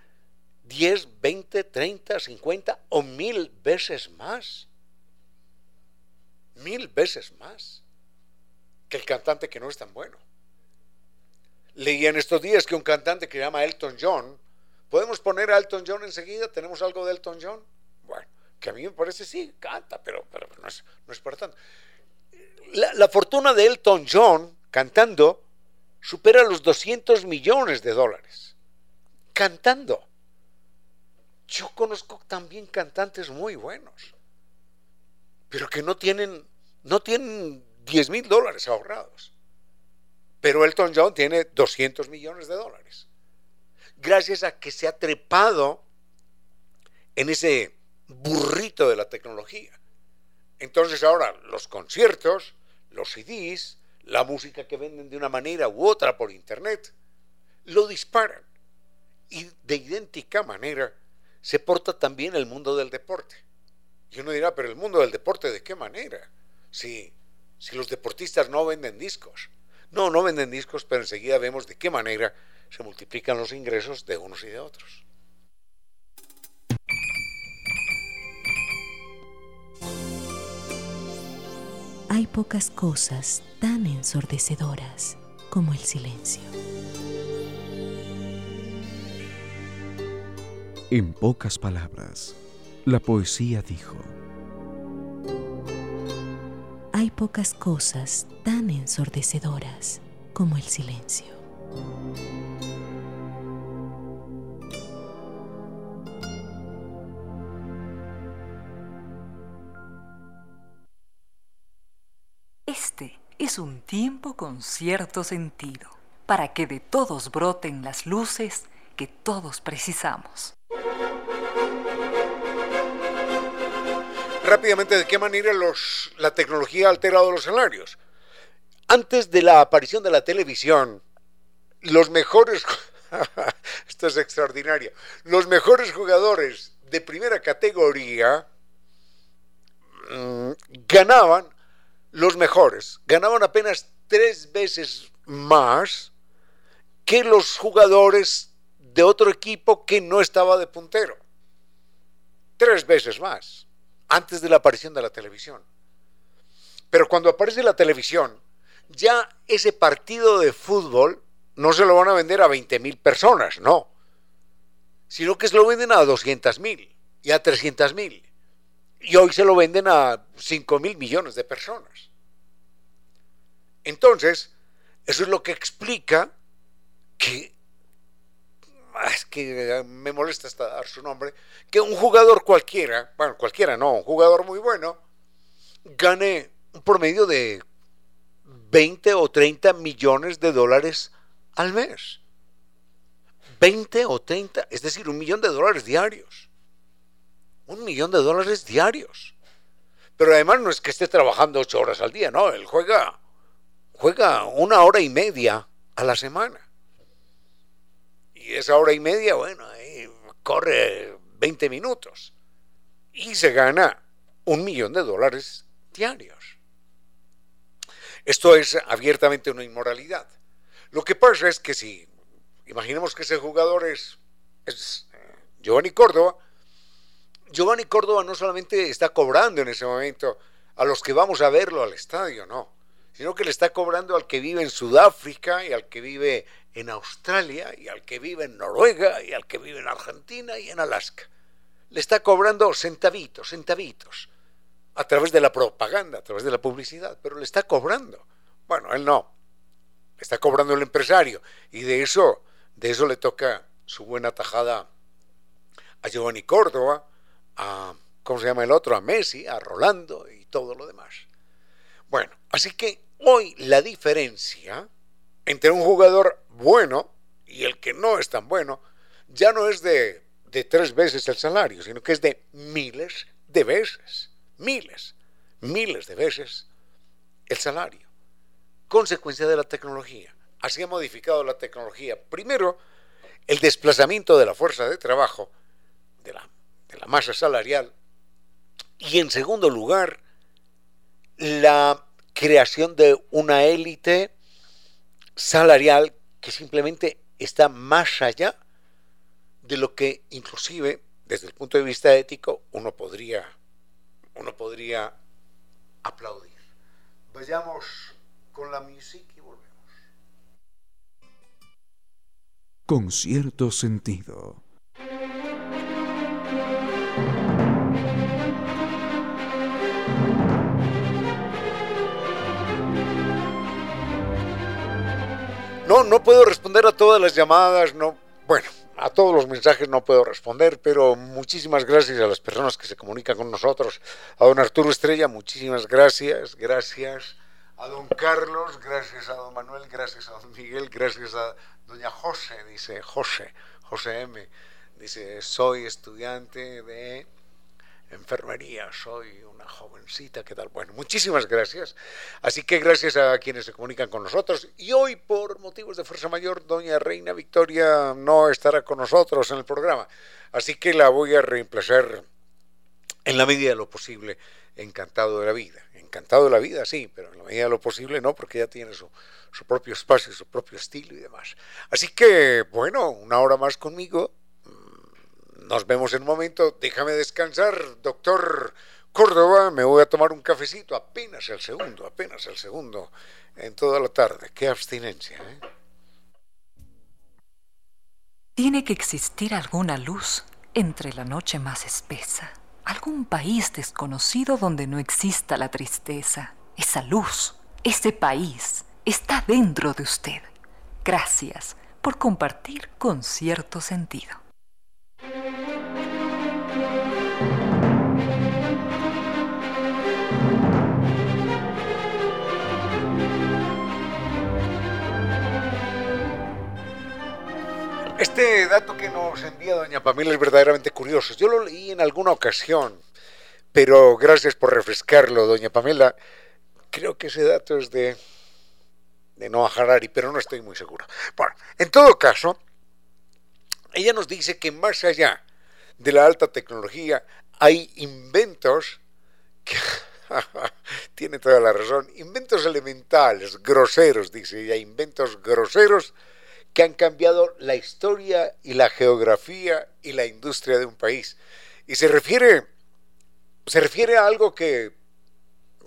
[SPEAKER 5] 10, 20, 30, 50 o mil veces más. Mil veces más que el cantante que no es tan bueno. Leí en estos días que un cantante que se llama Elton John, ¿podemos poner a Elton John enseguida? ¿Tenemos algo de Elton John? Bueno, que a mí me parece sí, canta, pero, no, es, para tanto. La fortuna de Elton John cantando supera los 200 millones de dólares. Cantando. Yo conozco también cantantes muy buenos, pero que no tienen, no tienen 10 mil dólares ahorrados. Pero Elton John tiene 200 millones de dólares. Gracias a que se ha trepado en ese burrito de la tecnología. Entonces ahora los conciertos, los CDs, la música que venden de una manera u otra por internet, lo disparan. Y de idéntica manera se porta también el mundo del deporte. Y uno dirá, pero el mundo del deporte, ¿de qué manera? Si, si los deportistas no venden discos. No, no venden discos, pero enseguida vemos de qué manera se multiplican los ingresos de unos y de otros.
[SPEAKER 6] Pocas cosas tan ensordecedoras como el silencio.
[SPEAKER 7] En pocas palabras, la poesía dijo,
[SPEAKER 6] Hay pocas cosas tan ensordecedoras como el silencio.
[SPEAKER 4] Es un tiempo con cierto sentido, para que de todos broten las luces que todos precisamos.
[SPEAKER 5] Rápidamente, ¿de qué manera la tecnología ha alterado los salarios? Antes de la aparición de la televisión, los mejores, esto es extraordinario, los mejores jugadores de primera categoría mmm, ganaban, los mejores, ganaban apenas tres veces más que los jugadores de otro equipo que no estaba de puntero. Tres veces más, antes de la aparición de la televisión. Pero cuando aparece la televisión, ya ese partido de fútbol no se lo van a vender a 20 mil personas, no. Sino que se lo venden a 200 mil y a 300 mil. Y hoy se lo venden a 5 mil millones de personas. Entonces, eso es lo que explica que es que me molesta hasta dar su nombre, que un jugador cualquiera, bueno, cualquiera no, un jugador muy bueno, gane un promedio de 20 o 30 millones de dólares al mes. 20 o 30, es decir, un millón de dólares diarios. Un millón de dólares diarios. Pero además no es que esté trabajando ocho horas al día, no, él juega, juega una hora y media a la semana. Y esa hora y media, bueno, corre 20 minutos. Y se gana un millón de dólares diarios. Esto es abiertamente una inmoralidad. Lo que pasa es que si, imaginemos que ese jugador es, es eh, Giovanni Córdoba, Giovanni Córdoba no solamente está cobrando en ese momento a los que vamos a verlo al estadio, no, sino que le está cobrando al que vive en Sudáfrica y al que vive en Australia y al que vive en Noruega y al que vive en Argentina y en Alaska. Le está cobrando centavitos, centavitos a través de la propaganda, a través de la publicidad, pero le está cobrando. Bueno, él no. Le está cobrando el empresario y de eso, de eso le toca su buena tajada a Giovanni Córdoba, a ¿cómo se llama el otro? A Messi, a Rolando y todo lo demás. Bueno, así que hoy la diferencia entre un jugador bueno y el que no es tan bueno ya no es de, de tres veces el salario, sino que es de miles de veces miles, miles de veces el salario. Consecuencia de la tecnología. Así ha modificado la tecnología. Primero, el desplazamiento de la fuerza de trabajo, de la, de la masa salarial. Y en segundo lugar, la creación de una élite salarial que simplemente está más allá de lo que inclusive desde el punto de vista ético uno podría uno podría aplaudir. Vayamos con la música y volvemos.
[SPEAKER 7] Con cierto sentido.
[SPEAKER 5] No, no puedo responder a todas las llamadas, no. Bueno, a todos los mensajes no puedo responder, pero muchísimas gracias a las personas que se comunican con nosotros. A don Arturo Estrella, muchísimas gracias. Gracias a don Carlos, gracias a don Manuel, gracias a don Miguel, gracias a doña José, dice José, José M. Dice, soy estudiante de enfermería, soy una jovencita, ¿qué tal? Bueno, muchísimas gracias. Así que gracias a quienes se comunican con nosotros. Y hoy, por motivos de fuerza mayor, doña Reina Victoria no estará con nosotros en el programa. Así que la voy a reemplazar en la medida de lo posible, encantado de la vida. Encantado de la vida, sí, pero en la medida de lo posible no, porque ya tiene su, su propio espacio, su propio estilo y demás. Así que, bueno, una hora más conmigo nos vemos en un momento. Déjame descansar, doctor Córdoba. Me voy a tomar un cafecito, apenas el segundo, apenas el segundo en toda la tarde. Qué abstinencia, ¿eh?
[SPEAKER 4] Tiene que existir alguna luz entre la noche más espesa, algún país desconocido donde no exista la tristeza. Esa luz, ese país, está dentro de usted. Gracias por compartir con cierto sentido.
[SPEAKER 5] Este dato que nos envía doña Pamela es verdaderamente curioso. Yo lo leí en alguna ocasión, pero gracias por refrescarlo, doña Pamela. Creo que ese dato es de, de Noah Harari, pero no estoy muy seguro. Bueno, en todo caso, ella nos dice que más allá de la alta tecnología hay inventos que tiene toda la razón, inventos elementales, groseros, dice ella, inventos groseros que han cambiado la historia y la geografía y la industria de un país. Y se refiere, se refiere a algo que,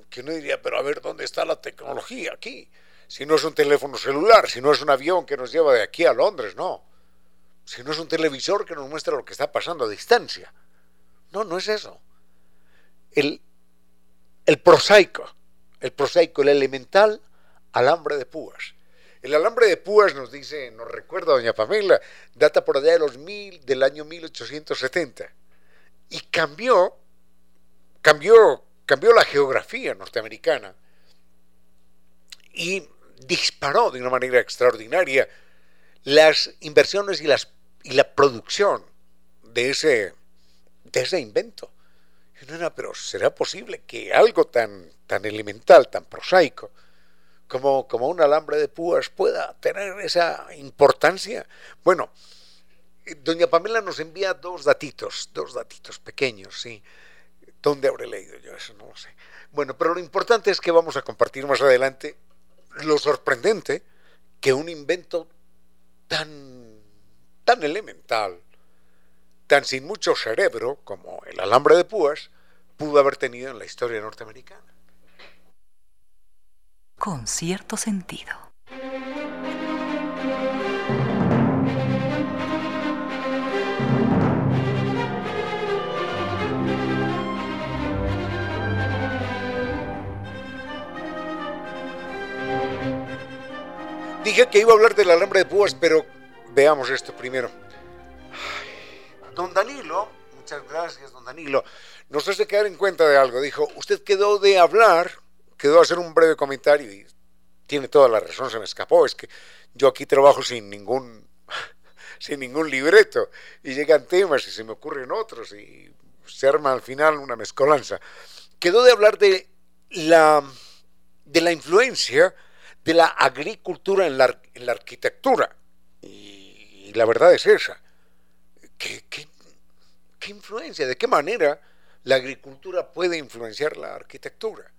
[SPEAKER 5] que uno diría, pero a ver, ¿dónde está la tecnología aquí? Si no es un teléfono celular, si no es un avión que nos lleva de aquí a Londres, no. Si no es un televisor que nos muestra lo que está pasando a distancia. No, no es eso. El, el prosaico, el prosaico, el elemental alambre de púas el alambre de púas nos dice, nos recuerda doña Pamela, data por allá de los mil, del año 1870. Y cambió, cambió, cambió la geografía norteamericana y disparó de una manera extraordinaria las inversiones y, las, y la producción de ese, de ese invento. Y no, pero ¿será posible que algo tan, tan elemental, tan prosaico, como, como un alambre de púas pueda tener esa importancia. Bueno, doña Pamela nos envía dos datitos, dos datitos pequeños, ¿sí? ¿Dónde habré leído yo eso? No lo sé. Bueno, pero lo importante es que vamos a compartir más adelante lo sorprendente que un invento tan, tan elemental, tan sin mucho cerebro como el alambre de púas, pudo haber tenido en la historia norteamericana.
[SPEAKER 4] Con cierto sentido.
[SPEAKER 5] Dije que iba a hablar del alambre de púas, pero veamos esto primero. don Danilo, muchas gracias, don Danilo, nos hace quedar en cuenta de algo. Dijo, usted quedó de hablar, quedó a hacer un breve comentario y tiene toda la razón, se me escapó. Es que yo aquí trabajo sin ningún, sin ningún libreto y llegan temas y se me ocurren otros y se arma al final una mezcolanza. Quedó de hablar de la, de la influencia de la agricultura en la, en la arquitectura. Y, la verdad es esa. ¿Qué, ¿Qué, qué, influencia? ¿De qué manera la agricultura puede influenciar la arquitectura?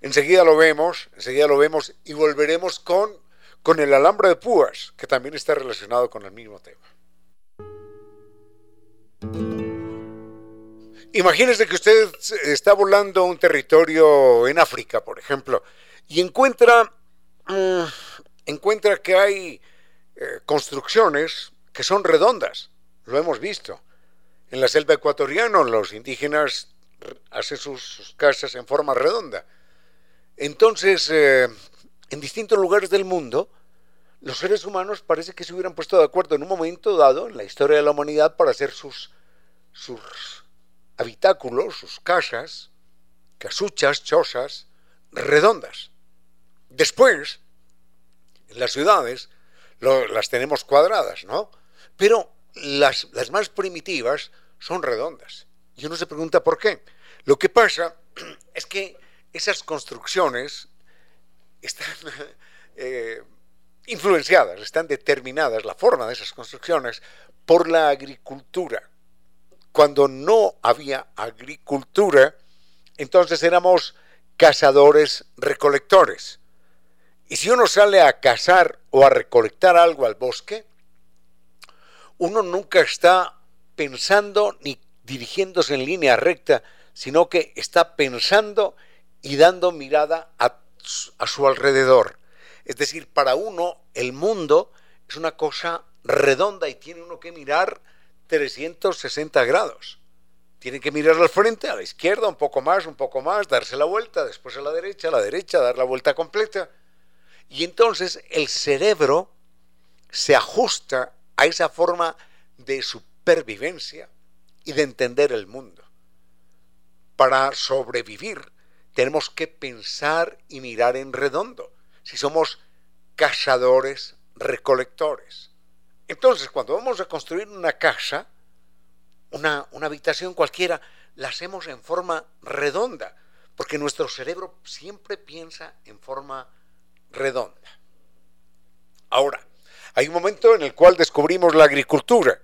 [SPEAKER 5] Enseguida lo vemos, enseguida lo vemos y volveremos con, con el alambre de púas, que también está relacionado con el mismo tema. Imagínese que usted está volando a un territorio en África, por ejemplo, y encuentra Mm, encuentra que hay eh, construcciones que son redondas. Lo hemos visto. En la selva ecuatoriana los indígenas hacen sus, casas en forma redonda. Entonces, eh, en distintos lugares del mundo, los seres humanos parece que se hubieran puesto de acuerdo en un momento dado en la historia de la humanidad para hacer sus, sus habitáculos, sus casas, casuchas, chozas, redondas. Después, en las ciudades, las tenemos cuadradas, ¿no? Pero las, las más primitivas son redondas. Y uno se pregunta por qué. Lo que pasa es que esas construcciones están eh, influenciadas, están determinadas, la forma de esas construcciones, por la agricultura. Cuando no había agricultura, entonces éramos cazadores recolectores. Y si uno sale a cazar o a recolectar algo al bosque, uno nunca está pensando ni dirigiéndose en línea recta, sino que está pensando y dando mirada a, su alrededor. Es decir, para uno el mundo es una cosa redonda y tiene uno que mirar 360 grados. Tiene que mirar al frente, a la izquierda, un poco más, un poco más, darse la vuelta, después a la derecha, a la derecha, dar la vuelta completa. Y entonces el cerebro se ajusta a esa forma de supervivencia y de entender el mundo. Para sobrevivir tenemos que pensar y mirar en redondo, si somos cazadores, recolectores. Entonces, cuando vamos a construir una casa, una, una habitación cualquiera, la hacemos en forma redonda, porque nuestro cerebro siempre piensa en forma redonda. Ahora, hay un momento en el cual descubrimos la agricultura.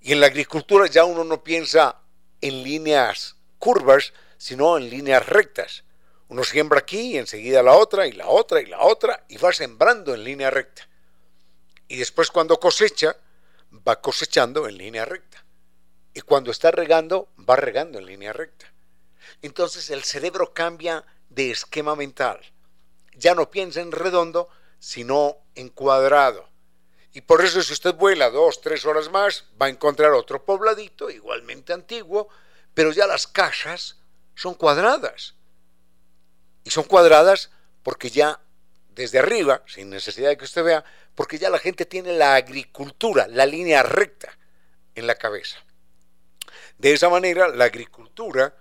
[SPEAKER 5] Y en la agricultura ya uno no piensa en líneas curvas, sino en líneas rectas. Uno siembra aquí y enseguida la otra y la otra y la otra y va sembrando en línea recta. Y después cuando cosecha, va cosechando en línea recta. Y cuando está regando, va regando en línea recta. Entonces el cerebro cambia de esquema mental ya no piensa en redondo, sino en cuadrado. Y por eso si usted vuela dos, tres horas más, va a encontrar otro pobladito igualmente antiguo, pero ya las casas son cuadradas. Y son cuadradas porque ya desde arriba, sin necesidad de que usted vea, porque ya la gente tiene la agricultura, la línea recta en la cabeza. De esa manera, la agricultura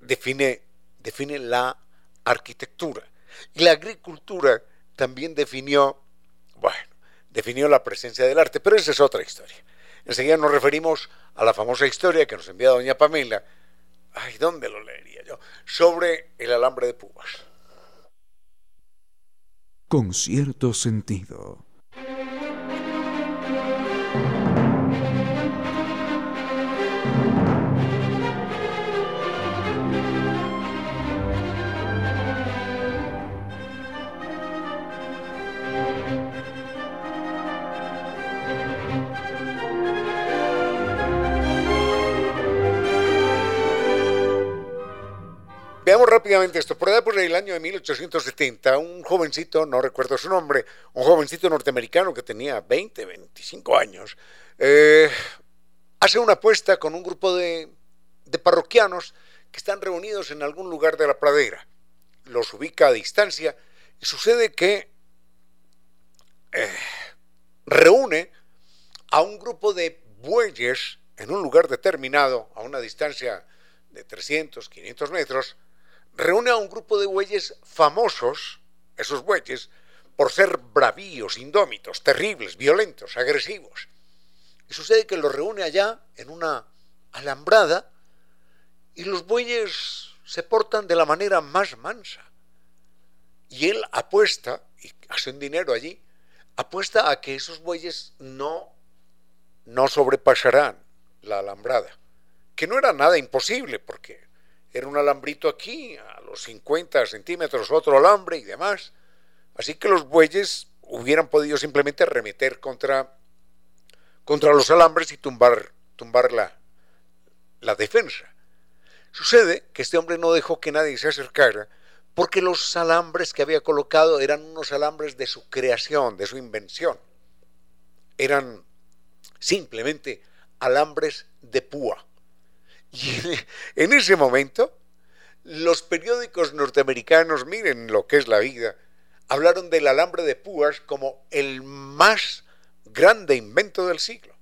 [SPEAKER 5] define, define la arquitectura. Y la agricultura también definió, bueno, definió la presencia del arte, pero esa es otra historia. Enseguida nos referimos a la famosa historia que nos envía doña Pamela, ay, ¿dónde lo leería yo? Sobre el alambre de púas.
[SPEAKER 7] Con cierto sentido.
[SPEAKER 5] Rápidamente esto. Por allá por el año de 1870, un jovencito, no recuerdo su nombre, un jovencito norteamericano que tenía 20, 25 años, eh, hace una apuesta con un grupo de, parroquianos que están reunidos en algún lugar de la pradera. Los ubica a distancia y sucede que eh, reúne a un grupo de bueyes en un lugar determinado, a una distancia de 300, 500 metros, reúne a un grupo de bueyes famosos, esos bueyes, por ser bravíos, indómitos, terribles, violentos, agresivos. Y sucede que los reúne allá en una alambrada y los bueyes se portan de la manera más mansa. Y él apuesta, y hace un dinero allí, apuesta a que esos bueyes no, no sobrepasarán la alambrada, que no era nada imposible, porque era un alambrito aquí, a los 50 centímetros otro alambre y demás. Así que los bueyes hubieran podido simplemente arremeter contra, contra los alambres y tumbar, tumbar la, la defensa. Sucede que este hombre no dejó que nadie se acercara porque los alambres que había colocado eran unos alambres de su creación, de su invención. Eran simplemente alambres de púa. Y en ese momento, los periódicos norteamericanos, miren lo que es la vida, hablaron del alambre de púas como el más grande invento del siglo.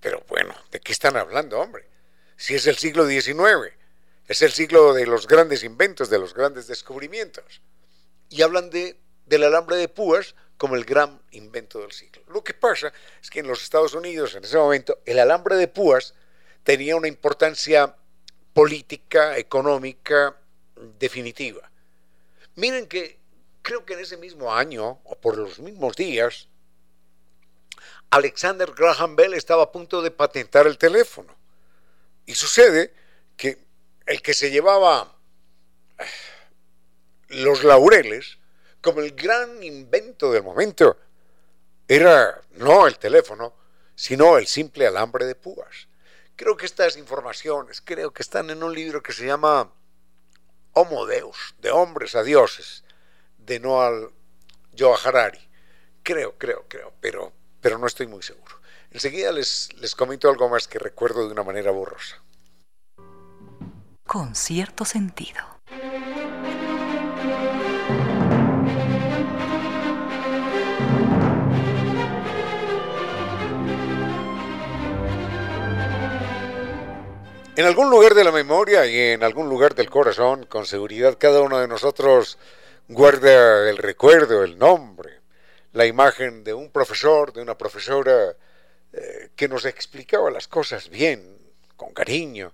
[SPEAKER 5] Pero bueno, ¿de qué están hablando, hombre? Si es el siglo XIX, es el siglo de los grandes inventos, de los grandes descubrimientos. Y hablan de, del alambre de púas como el gran invento del siglo. Lo que pasa es que en los Estados Unidos, en ese momento, el alambre de púas tenía una importancia política, económica, definitiva. Miren que creo que en ese mismo año, o por los mismos días, Alexander Graham Bell estaba a punto de patentar el teléfono. Y sucede que el que se llevaba eh, los laureles como el gran invento del momento era no el teléfono, sino el simple alambre de púas. Creo que estas informaciones, creo que están en un libro que se llama Homo Deus, de hombres a dioses, de Noal Joa Harari. Creo, creo, creo, pero, pero no estoy muy seguro. Enseguida les, les comento algo más que recuerdo de una manera borrosa.
[SPEAKER 4] Con cierto sentido.
[SPEAKER 5] En algún lugar de la memoria y en algún lugar del corazón, con seguridad, cada uno de nosotros guarda el recuerdo, el nombre, la imagen de un profesor, de una profesora eh, que nos explicaba las cosas bien, con cariño,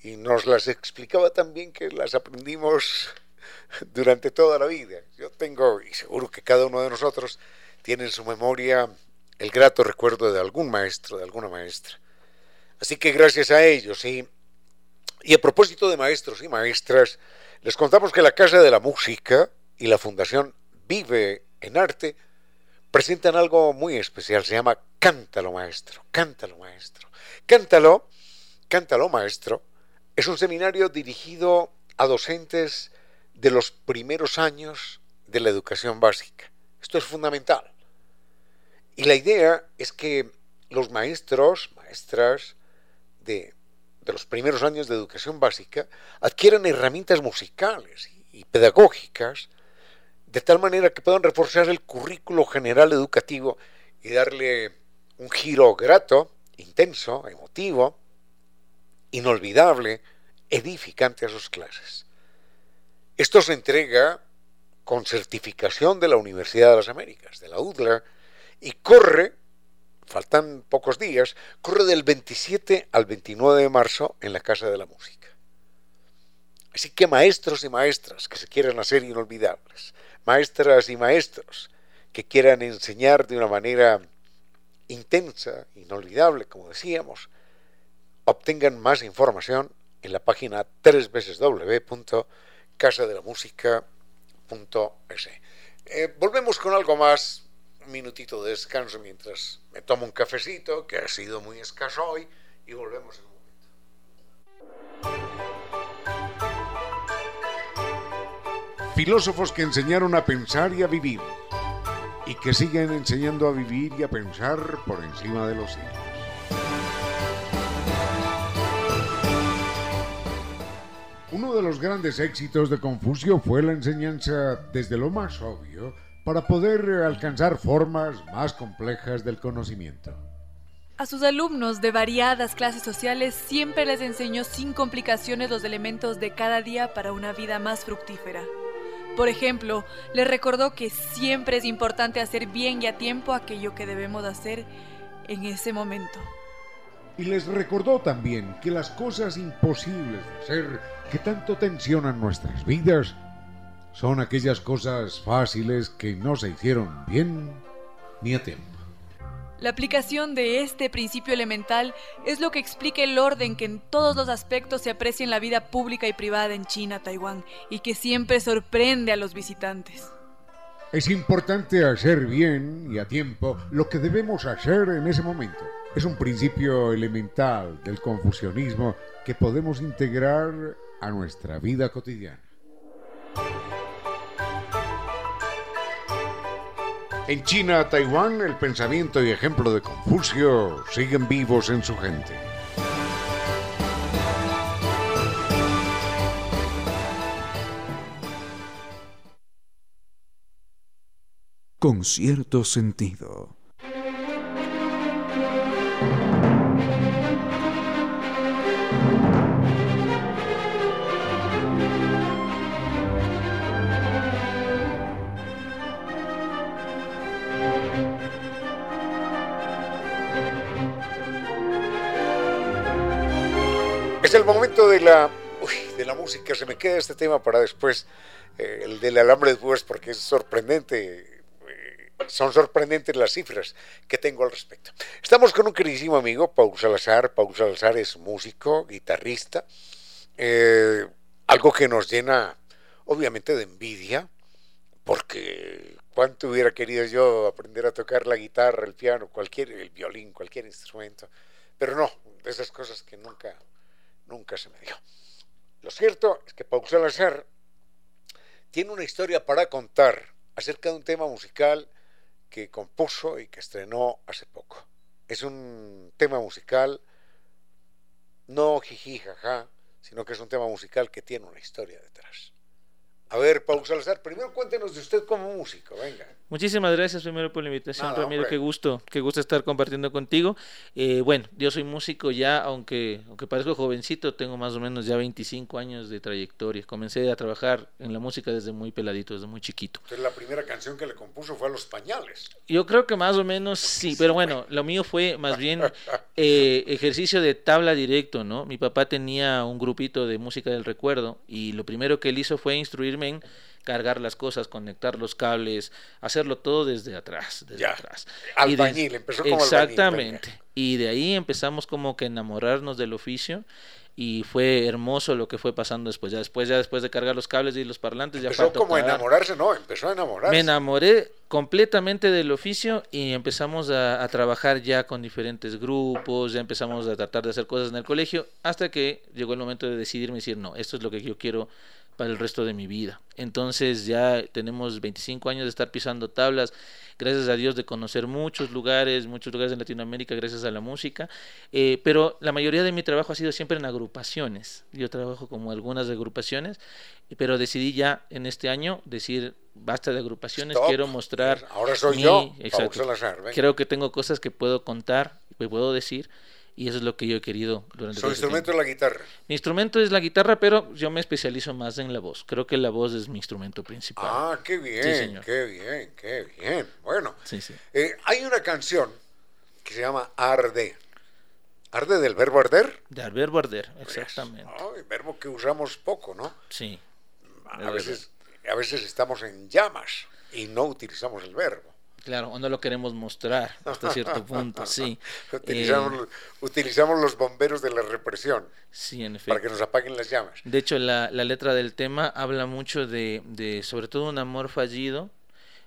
[SPEAKER 5] y nos las explicaba también que las aprendimos durante toda la vida. Yo tengo, y seguro que cada uno de nosotros tiene en su memoria el grato recuerdo de algún maestro, de alguna maestra. Así que gracias a ellos. Y, y a propósito de maestros y maestras, les contamos que la Casa de la Música y la Fundación Vive en Arte presentan algo muy especial. Se llama Cántalo Maestro. Cántalo Maestro. Cántalo, Cántalo Maestro, es un seminario dirigido a docentes de los primeros años de la educación básica. Esto es fundamental. Y la idea es que los maestros, maestras, de, los primeros años de educación básica adquieran herramientas musicales y pedagógicas de tal manera que puedan reforzar el currículo general educativo y darle un giro grato, intenso, emotivo, inolvidable, edificante a sus clases. Esto se entrega con certificación de la Universidad de las Américas, de la UDLA, y corre faltan pocos días, corre del 27 al 29 de marzo en la Casa de la Música. Así que maestros y maestras que se quieran hacer inolvidables, maestras y maestros que quieran enseñar de una manera intensa, inolvidable, como decíamos, obtengan más información en la página www.casadelamusica.es. Eh, volvemos con algo más minutito de descanso mientras me tomo un cafecito, que ha sido muy escaso hoy, y volvemos en un momento. Filósofos que enseñaron a pensar y a vivir y que siguen enseñando a vivir y a pensar por encima de los siglos. Uno de los grandes éxitos de Confucio fue la enseñanza desde lo más obvio para poder alcanzar formas más complejas del conocimiento.
[SPEAKER 8] A sus alumnos de variadas clases sociales siempre les enseñó sin complicaciones los elementos de cada día para una vida más fructífera. Por ejemplo, les recordó que siempre es importante hacer bien y a tiempo aquello que debemos hacer en ese momento.
[SPEAKER 5] Y les recordó también que las cosas imposibles de hacer que tanto tensionan nuestras vidas son aquellas cosas fáciles que no se hicieron bien ni a tiempo.
[SPEAKER 8] La aplicación de este principio elemental es lo que explica el orden que en todos los aspectos se aprecia en la vida pública y privada en China, Taiwán, y que siempre sorprende a los visitantes.
[SPEAKER 5] Es importante hacer bien y a tiempo lo que debemos hacer en ese momento. Es un principio elemental del confucianismo que podemos integrar a nuestra vida cotidiana. En China, Taiwán, el pensamiento y ejemplo de Confucio siguen vivos en su gente.
[SPEAKER 7] Con cierto sentido.
[SPEAKER 5] Es el momento de la, uy, de la música. Se me queda este tema para después, eh, el del alambre de púas, porque es sorprendente. eh, son sorprendentes las cifras que tengo al respecto. Estamos con un queridísimo amigo, Paul Salazar. Paul Salazar es músico, guitarrista. eh, algo que nos llena, obviamente, de envidia, porque cuánto hubiera querido yo aprender a tocar la guitarra, el piano, cualquier, el violín, cualquier instrumento. Pero no, de esas cosas que nunca, nunca se me dio. Lo cierto es que Paul Salazar tiene una historia para contar acerca de un tema musical que compuso y que estrenó hace poco. Es un tema musical no jiji jaja, sino que es un tema musical que tiene una historia detrás. A ver, Paul Salazar, primero cuéntenos de usted como músico, venga.
[SPEAKER 9] Muchísimas gracias primero por la invitación,
[SPEAKER 5] Nada,
[SPEAKER 9] Ramiro.
[SPEAKER 5] hombre.
[SPEAKER 9] Qué gusto, qué gusto estar compartiendo contigo. Eh, bueno, yo soy músico ya, aunque, aunque parezco jovencito, tengo más o menos ya 25 años de trayectoria. Comencé a trabajar en la música desde muy peladito, desde muy chiquito.
[SPEAKER 5] Entonces la primera canción que le compuso fue a Los Pañales.
[SPEAKER 9] Yo creo que más o menos sí, pero bueno, lo mío fue más bien eh, ejercicio de tabla directo, ¿no? Mi papá tenía un grupito de música del recuerdo y lo primero que él hizo fue instruirme en cargar las cosas, conectar los cables, hacerlo todo desde atrás, desde
[SPEAKER 5] Ya.
[SPEAKER 9] atrás. Y de-
[SPEAKER 5] Albañil, empezó como albañil,
[SPEAKER 9] Exactamente. Y de ahí empezamos como que a enamorarnos del oficio y fue hermoso lo que fue pasando después. Ya después, ya después de cargar los cables y los parlantes, ya
[SPEAKER 5] Empezó
[SPEAKER 9] fue a
[SPEAKER 5] como a enamorarse, no, empezó a enamorarse.
[SPEAKER 9] Me enamoré completamente del oficio y empezamos a, a trabajar ya con diferentes grupos, ya empezamos a tratar de hacer cosas en el colegio, hasta que llegó el momento de decidirme y decir, no, esto es lo que yo quiero para el resto de mi vida. Entonces ya tenemos 25 años de estar pisando tablas, gracias a Dios de conocer muchos lugares, muchos lugares en Latinoamérica gracias a la música, eh, pero la mayoría de mi trabajo ha sido siempre en agrupaciones. Yo trabajo como algunas agrupaciones, pero decidí ya en este año decir, basta de agrupaciones,
[SPEAKER 5] Stop.
[SPEAKER 9] quiero mostrar...
[SPEAKER 5] Ahora soy
[SPEAKER 9] mi-
[SPEAKER 5] yo.
[SPEAKER 9] Creo que tengo cosas que puedo contar, que puedo decir, y eso es lo que yo he querido durante
[SPEAKER 5] Su
[SPEAKER 9] este
[SPEAKER 5] instrumento
[SPEAKER 9] tiempo.
[SPEAKER 5] es la guitarra.
[SPEAKER 9] Mi instrumento es la guitarra, pero yo me especializo más en la voz. Creo que la voz es mi instrumento principal.
[SPEAKER 5] Ah, qué bien,
[SPEAKER 9] Sí, señor.
[SPEAKER 5] qué bien, qué bien. Bueno,
[SPEAKER 9] Sí, sí.
[SPEAKER 5] eh, hay una canción que se llama Arde. ¿Arde del verbo arder?
[SPEAKER 9] De Albert Barder, exactamente.
[SPEAKER 5] Ah, el verbo que usamos poco, ¿no?
[SPEAKER 9] Sí.
[SPEAKER 5] A veces, a veces estamos en llamas y no utilizamos el verbo.
[SPEAKER 9] Claro, o no lo queremos mostrar hasta cierto punto, sí.
[SPEAKER 5] Utilizamos,
[SPEAKER 9] Eh,
[SPEAKER 5] utilizamos los bomberos de la represión
[SPEAKER 9] sí, en efecto.
[SPEAKER 5] para que nos apaguen las llamas.
[SPEAKER 9] De hecho, la, la letra del tema habla mucho de, de, sobre todo, un amor fallido,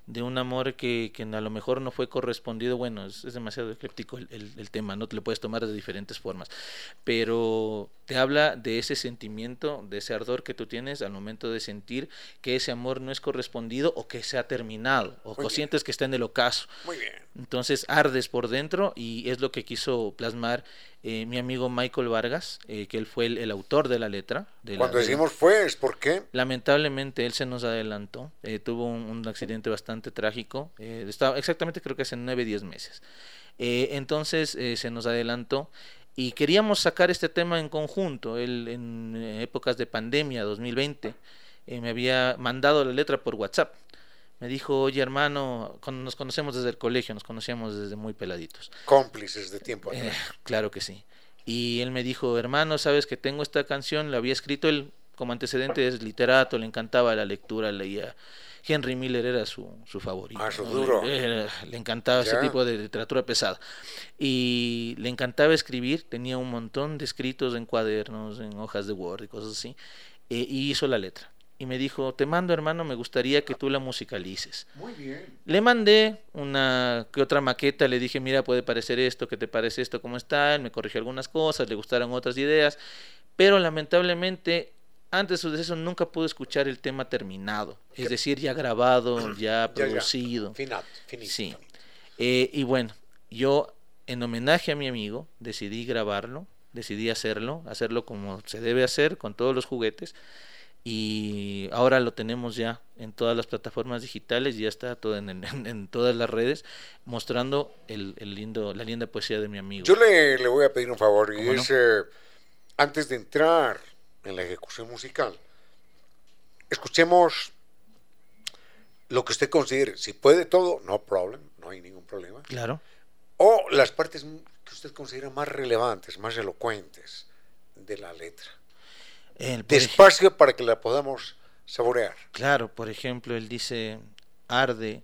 [SPEAKER 9] de un amor que, que a lo mejor no fue correspondido. Bueno, es, es demasiado ecléptico el, el- el tema, no te lo puedes tomar de diferentes formas. Pero te habla de ese sentimiento, de ese ardor que tú tienes al momento de sentir que ese amor no es correspondido o que se ha terminado, o que sientes que está en el ocaso.
[SPEAKER 5] Muy bien.
[SPEAKER 9] Entonces ardes por dentro y es lo que quiso plasmar eh, mi amigo Michael Vargas, eh, que él fue el, autor de la letra. De
[SPEAKER 5] Cuando
[SPEAKER 9] la,
[SPEAKER 5] decimos fue, ¿es por qué?
[SPEAKER 9] Lamentablemente él se nos adelantó, eh, tuvo un, accidente bastante trágico, estaba, exactamente creo que hace 9, 10 meses. entonces se nos adelantó y queríamos sacar este tema en conjunto. Él en épocas de pandemia 2020 eh, me había mandado la letra por WhatsApp. Me dijo, oye hermano, nos conocemos desde el colegio, nos conocíamos desde muy peladitos.
[SPEAKER 5] Cómplices de tiempo.
[SPEAKER 9] Eh, claro que sí. Y él me dijo, hermano, sabes que tengo esta canción, la había escrito él como antecedente, es literato, le encantaba la lectura, leía Henry Miller era su, su favorito.
[SPEAKER 5] Ah, su duro.
[SPEAKER 9] Le, encantaba ese tipo de literatura pesada. Y le encantaba escribir, tenía un montón de escritos en cuadernos, en hojas de Word y cosas así. Eh, y hizo la letra. Y me dijo, te mando hermano, me gustaría que tú la musicalices.
[SPEAKER 5] Muy bien.
[SPEAKER 9] Le mandé una que otra maqueta, le dije, mira, puede parecer esto, ¿qué te parece esto, cómo está? Él me corrigió algunas cosas, le gustaron otras ideas, pero lamentablemente antes de eso nunca pude escuchar el tema terminado, es decir, ya grabado, ya producido.
[SPEAKER 5] Final,
[SPEAKER 9] Sí. Eh, y bueno, yo en homenaje a mi amigo decidí grabarlo, decidí hacerlo, hacerlo como se debe hacer, con todos los juguetes. Y ahora lo tenemos ya en todas las plataformas digitales, ya está todo en, en, todas las redes, mostrando el, el, lindo, la linda poesía de mi amigo.
[SPEAKER 5] Yo le, le voy a pedir un favor, y es, eh, antes de entrar en la ejecución musical. Escuchemos lo que usted considere. Si puede todo, no problem, no hay ningún problema.
[SPEAKER 9] Claro.
[SPEAKER 5] O las partes que usted considera más relevantes, más elocuentes de la letra. Despacio para que la podamos saborear.
[SPEAKER 9] Claro, por ejemplo, él dice, arde,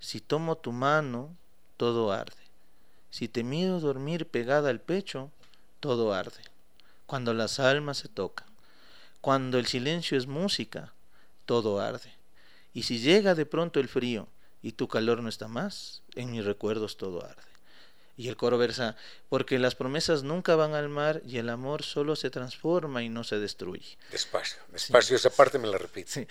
[SPEAKER 9] si tomo tu mano, todo arde. Si te miro dormir pegada al pecho, todo arde. Cuando las almas se tocan. Cuando el silencio es música, todo arde. Y si llega de pronto el frío y tu calor no está más, en mis recuerdos todo arde. Y el coro versa, porque las promesas nunca van al mar y el amor solo se transforma y no se destruye.
[SPEAKER 5] Despacio, despacio, esa parte me la repito.
[SPEAKER 9] Sí.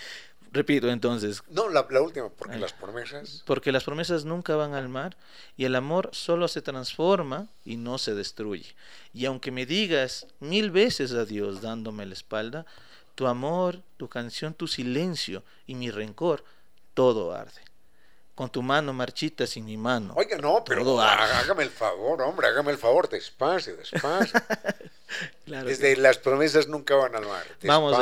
[SPEAKER 9] Repito entonces.
[SPEAKER 5] No, la, última, porque las promesas.
[SPEAKER 9] Porque las promesas nunca van al mar y el amor solo se transforma y no se destruye. Y aunque me digas mil veces adiós dándome la espalda, tu amor, tu canción, tu silencio y mi rencor, todo arde con tu mano marchita sin mi mano.
[SPEAKER 5] Oiga, no, pero hágame el favor, hombre, hágame el favor, despacio, despacio. Desde las promesas nunca van al mar.
[SPEAKER 9] Vamos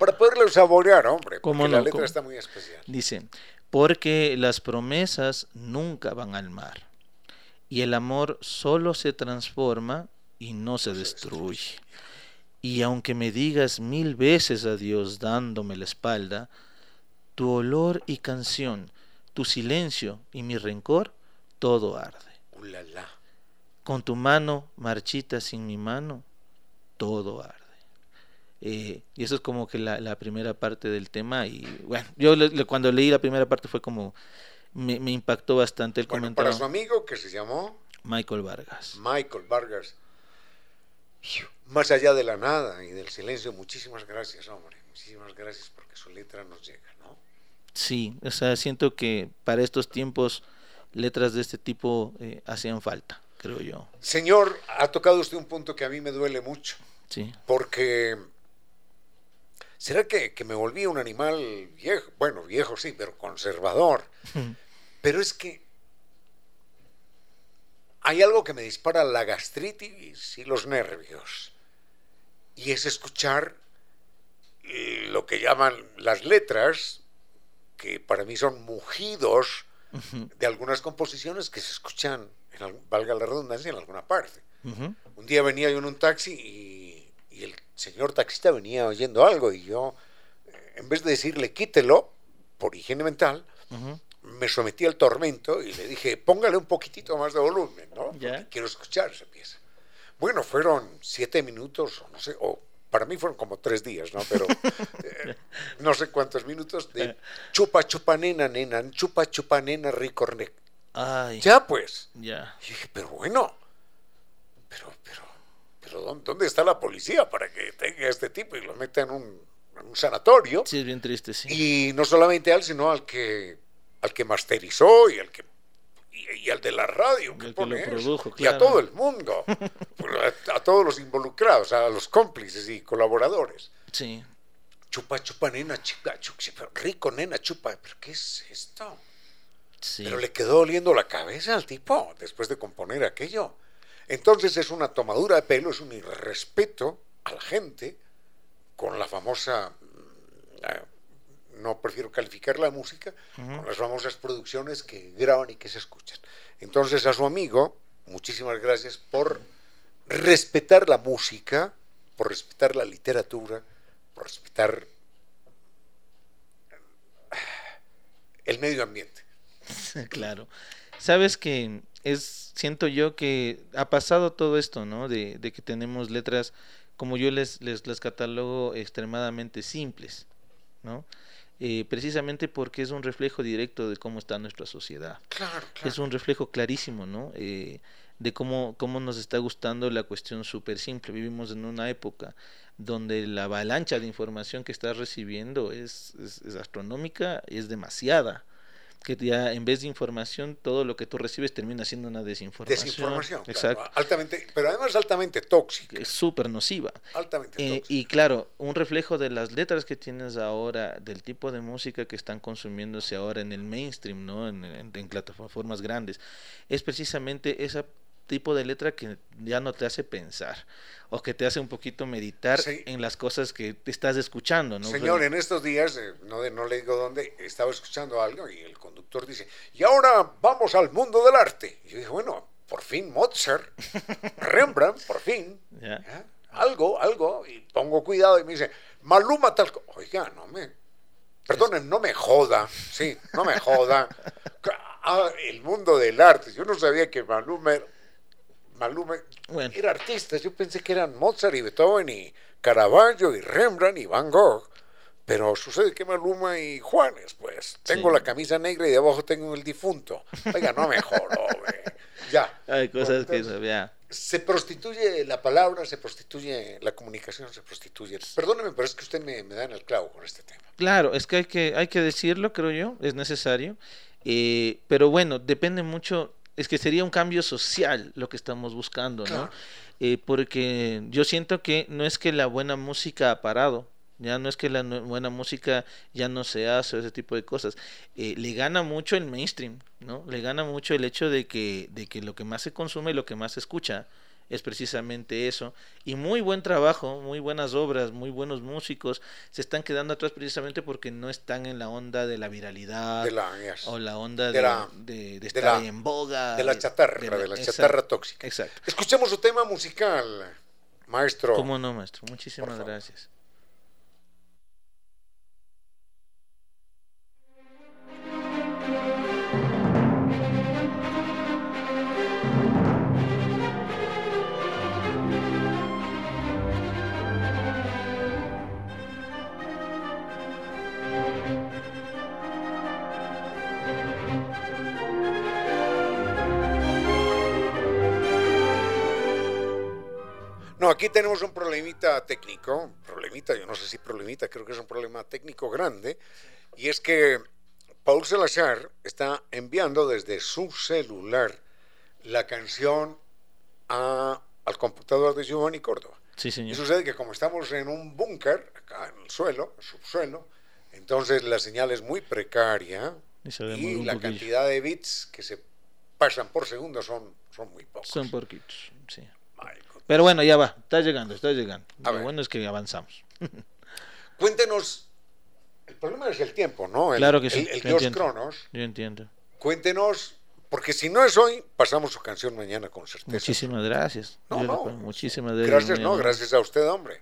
[SPEAKER 5] Para poderlo saborear, hombre, porque la letra está muy especial.
[SPEAKER 9] Dice, porque las promesas nunca van al mar, y el amor solo se transforma y no se destruye. Y aunque me digas mil veces adiós dándome la espalda, tu olor y canción tu silencio y mi rencor, todo arde. Con tu mano marchita sin mi mano, todo arde. Eh, y eso es como que la, primera parte del tema. Y bueno, yo cuando leí la primera parte fue como. Me, impactó bastante el comentario.
[SPEAKER 5] Para su amigo que se llamó.
[SPEAKER 9] Michael Vargas.
[SPEAKER 5] Michael Vargas. Más allá de la nada y del silencio, muchísimas gracias, hombre. Muchísimas gracias porque su letra nos llega.
[SPEAKER 9] Sí, o sea, siento que para estos tiempos letras de este tipo eh, hacían falta, creo yo.
[SPEAKER 5] Señor, ha tocado usted un punto que a mí me duele mucho.
[SPEAKER 9] Sí.
[SPEAKER 5] Porque ¿será que, me volví un animal viejo? Bueno, viejo sí, pero conservador. pero es que hay algo que me dispara la gastritis y los nervios. Y es escuchar lo que llaman las letras que para mí son mugidos de algunas composiciones que se escuchan, valga la redundancia, en alguna parte. Un día venía yo en un taxi y, el señor taxista venía oyendo algo y yo, eh, en vez de decirle quítelo por higiene mental, me sometí al tormento y le dije, póngale un poquitito más de volumen, ¿no? quiero escuchar esa pieza. Bueno, fueron siete minutos, o no sé, o para mí fueron como tres días, ¿no? Pero eh, no sé cuántos minutos de chupa chupa nena, nena, chupa chupa nena, rico Ya pues.
[SPEAKER 9] Ya.
[SPEAKER 5] Y dije, pero bueno, pero, pero, pero ¿dónde está la policía para que tenga a este tipo y lo meta en un, en un sanatorio?
[SPEAKER 9] Sí, es bien triste, sí.
[SPEAKER 5] Y no solamente a él, sino al que, al que masterizó y al que y, al de la radio que,
[SPEAKER 9] El que
[SPEAKER 5] pone
[SPEAKER 9] lo produjo,
[SPEAKER 5] y a
[SPEAKER 9] claro.
[SPEAKER 5] todo el mundo, a, a todos los involucrados, a los cómplices y colaboradores.
[SPEAKER 9] Sí.
[SPEAKER 5] Chupa, chupa, nena, chica, chupa, rico, nena, chupa. ¿Pero qué es esto?
[SPEAKER 9] Sí.
[SPEAKER 5] Pero le quedó oliendo la cabeza al tipo después de componer aquello. Entonces es una tomadura de pelo, es un irrespeto a la gente con la famosa, mm, eh, no prefiero calificar la música, con las famosas producciones que graban y que se escuchan. Entonces a su amigo, muchísimas gracias por respetar la música, por respetar la literatura, por respetar el medio ambiente.
[SPEAKER 9] claro. Sabes que es, siento yo que ha pasado todo esto, ¿no? De, de que tenemos letras, como yo les, les, les catalogo, extremadamente simples, ¿no? Eh, precisamente porque es un reflejo directo de cómo está nuestra sociedad.
[SPEAKER 5] Claro,
[SPEAKER 9] Es un reflejo clarísimo, ¿no? Eh, de cómo, cómo nos está gustando la cuestión súper simple. Vivimos en una época donde la avalancha de información que estás recibiendo es, es, es astronómica, es demasiada. Que ya en vez de información, todo lo que tú recibes termina siendo una desinformación.
[SPEAKER 5] Desinformación, claro,
[SPEAKER 9] Exacto.
[SPEAKER 5] altamente, pero además altamente tóxica.
[SPEAKER 9] Es súper nociva.
[SPEAKER 5] Altamente
[SPEAKER 9] Eh,
[SPEAKER 5] tóxica.
[SPEAKER 9] y claro, un reflejo de las letras que tienes ahora, del tipo de música que están consumiéndose ahora en el mainstream, ¿no? En, en- en plataformas grandes, es precisamente ese tipo de letra que ya no te hace pensar o que te hace un poquito meditar
[SPEAKER 5] Sí.
[SPEAKER 9] en las cosas que te estás escuchando, ¿no?
[SPEAKER 5] Señor, en estos días, eh, no, no le digo dónde, estaba escuchando algo y el conductor dice, y ahora vamos al mundo del arte. Y yo dije, bueno, por fin Mozart, Rembrandt, por fin.
[SPEAKER 9] ¿ya?
[SPEAKER 5] Algo, algo, y pongo cuidado y me dice, Maluma tal... co-". Oiga, no me... Perdonen, no me joda, sí, no me joda. Ah, el mundo del arte, yo no sabía que Maluma era, Maluma
[SPEAKER 9] Bueno.
[SPEAKER 5] era artista, yo pensé que eran Mozart y Beethoven y Caravaggio y Rembrandt y Van Gogh. Pero sucede que Maluma y Juanes, pues. Tengo
[SPEAKER 9] Sí.
[SPEAKER 5] la camisa negra y debajo tengo el difunto. Oiga, no me jorobe. Ya.
[SPEAKER 9] Hay cosas que ya.
[SPEAKER 5] Se prostituye la palabra, se prostituye la comunicación, se prostituye. Perdóneme, pero es que usted me, me da en el clavo con este tema.
[SPEAKER 9] Claro, es que hay que, hay que decirlo, creo yo, es necesario. Eh, pero bueno, depende mucho, es que sería un cambio social lo que estamos buscando, ¿no?
[SPEAKER 5] Claro.
[SPEAKER 9] Eh, porque yo siento que no es que la buena música ha parado, ya no es que la buena música ya no se hace, ese tipo de cosas. Eh, le gana mucho el mainstream, ¿no? Le gana mucho el hecho de que, de que lo que más se consume y lo que más se escucha es precisamente eso. Y muy buen trabajo, muy buenas obras, muy buenos músicos se están quedando atrás precisamente porque no están en la onda de la viralidad
[SPEAKER 5] De la, yes,
[SPEAKER 9] o la onda
[SPEAKER 5] de
[SPEAKER 9] de,
[SPEAKER 5] la-
[SPEAKER 9] de, estar
[SPEAKER 5] la-
[SPEAKER 9] en boga.
[SPEAKER 5] de la chatarra, de la, chatarra tóxica.
[SPEAKER 9] Exacto.
[SPEAKER 5] Escuchemos su tema musical, maestro.
[SPEAKER 9] ¿Cómo no, maestro? Muchísimas gracias.
[SPEAKER 5] No, aquí tenemos un problemita técnico, problemita, yo no sé si problemita, creo que es un problema técnico grande, y es que Paul Salazar está enviando desde su celular la canción a- al computador de Giovanni Córdoba.
[SPEAKER 9] Sí,
[SPEAKER 5] Y
[SPEAKER 9] señor.
[SPEAKER 5] sucede que como estamos en un búnker, acá en el suelo, subsuelo, entonces la señal es muy precaria
[SPEAKER 9] Y
[SPEAKER 5] y la
[SPEAKER 9] poquillo.
[SPEAKER 5] cantidad de bits que se pasan por segundo son, son muy pocos.
[SPEAKER 9] Son porquitos, sí. Pero bueno, ya va, está llegando, está llegando.
[SPEAKER 5] A
[SPEAKER 9] Lo
[SPEAKER 5] ver.
[SPEAKER 9] bueno es que avanzamos.
[SPEAKER 5] Cuéntenos, el problema es el tiempo, ¿no? El,
[SPEAKER 9] Claro que sí,
[SPEAKER 5] El, el dios
[SPEAKER 9] entiendo.
[SPEAKER 5] Cronos.
[SPEAKER 9] Yo entiendo.
[SPEAKER 5] Cuéntenos, porque si no es hoy, pasamos su canción mañana con certeza.
[SPEAKER 9] Muchísimas gracias.
[SPEAKER 5] No, no.
[SPEAKER 9] Muchísimas gracias.
[SPEAKER 5] Gracias, no, gracias a usted, hombre.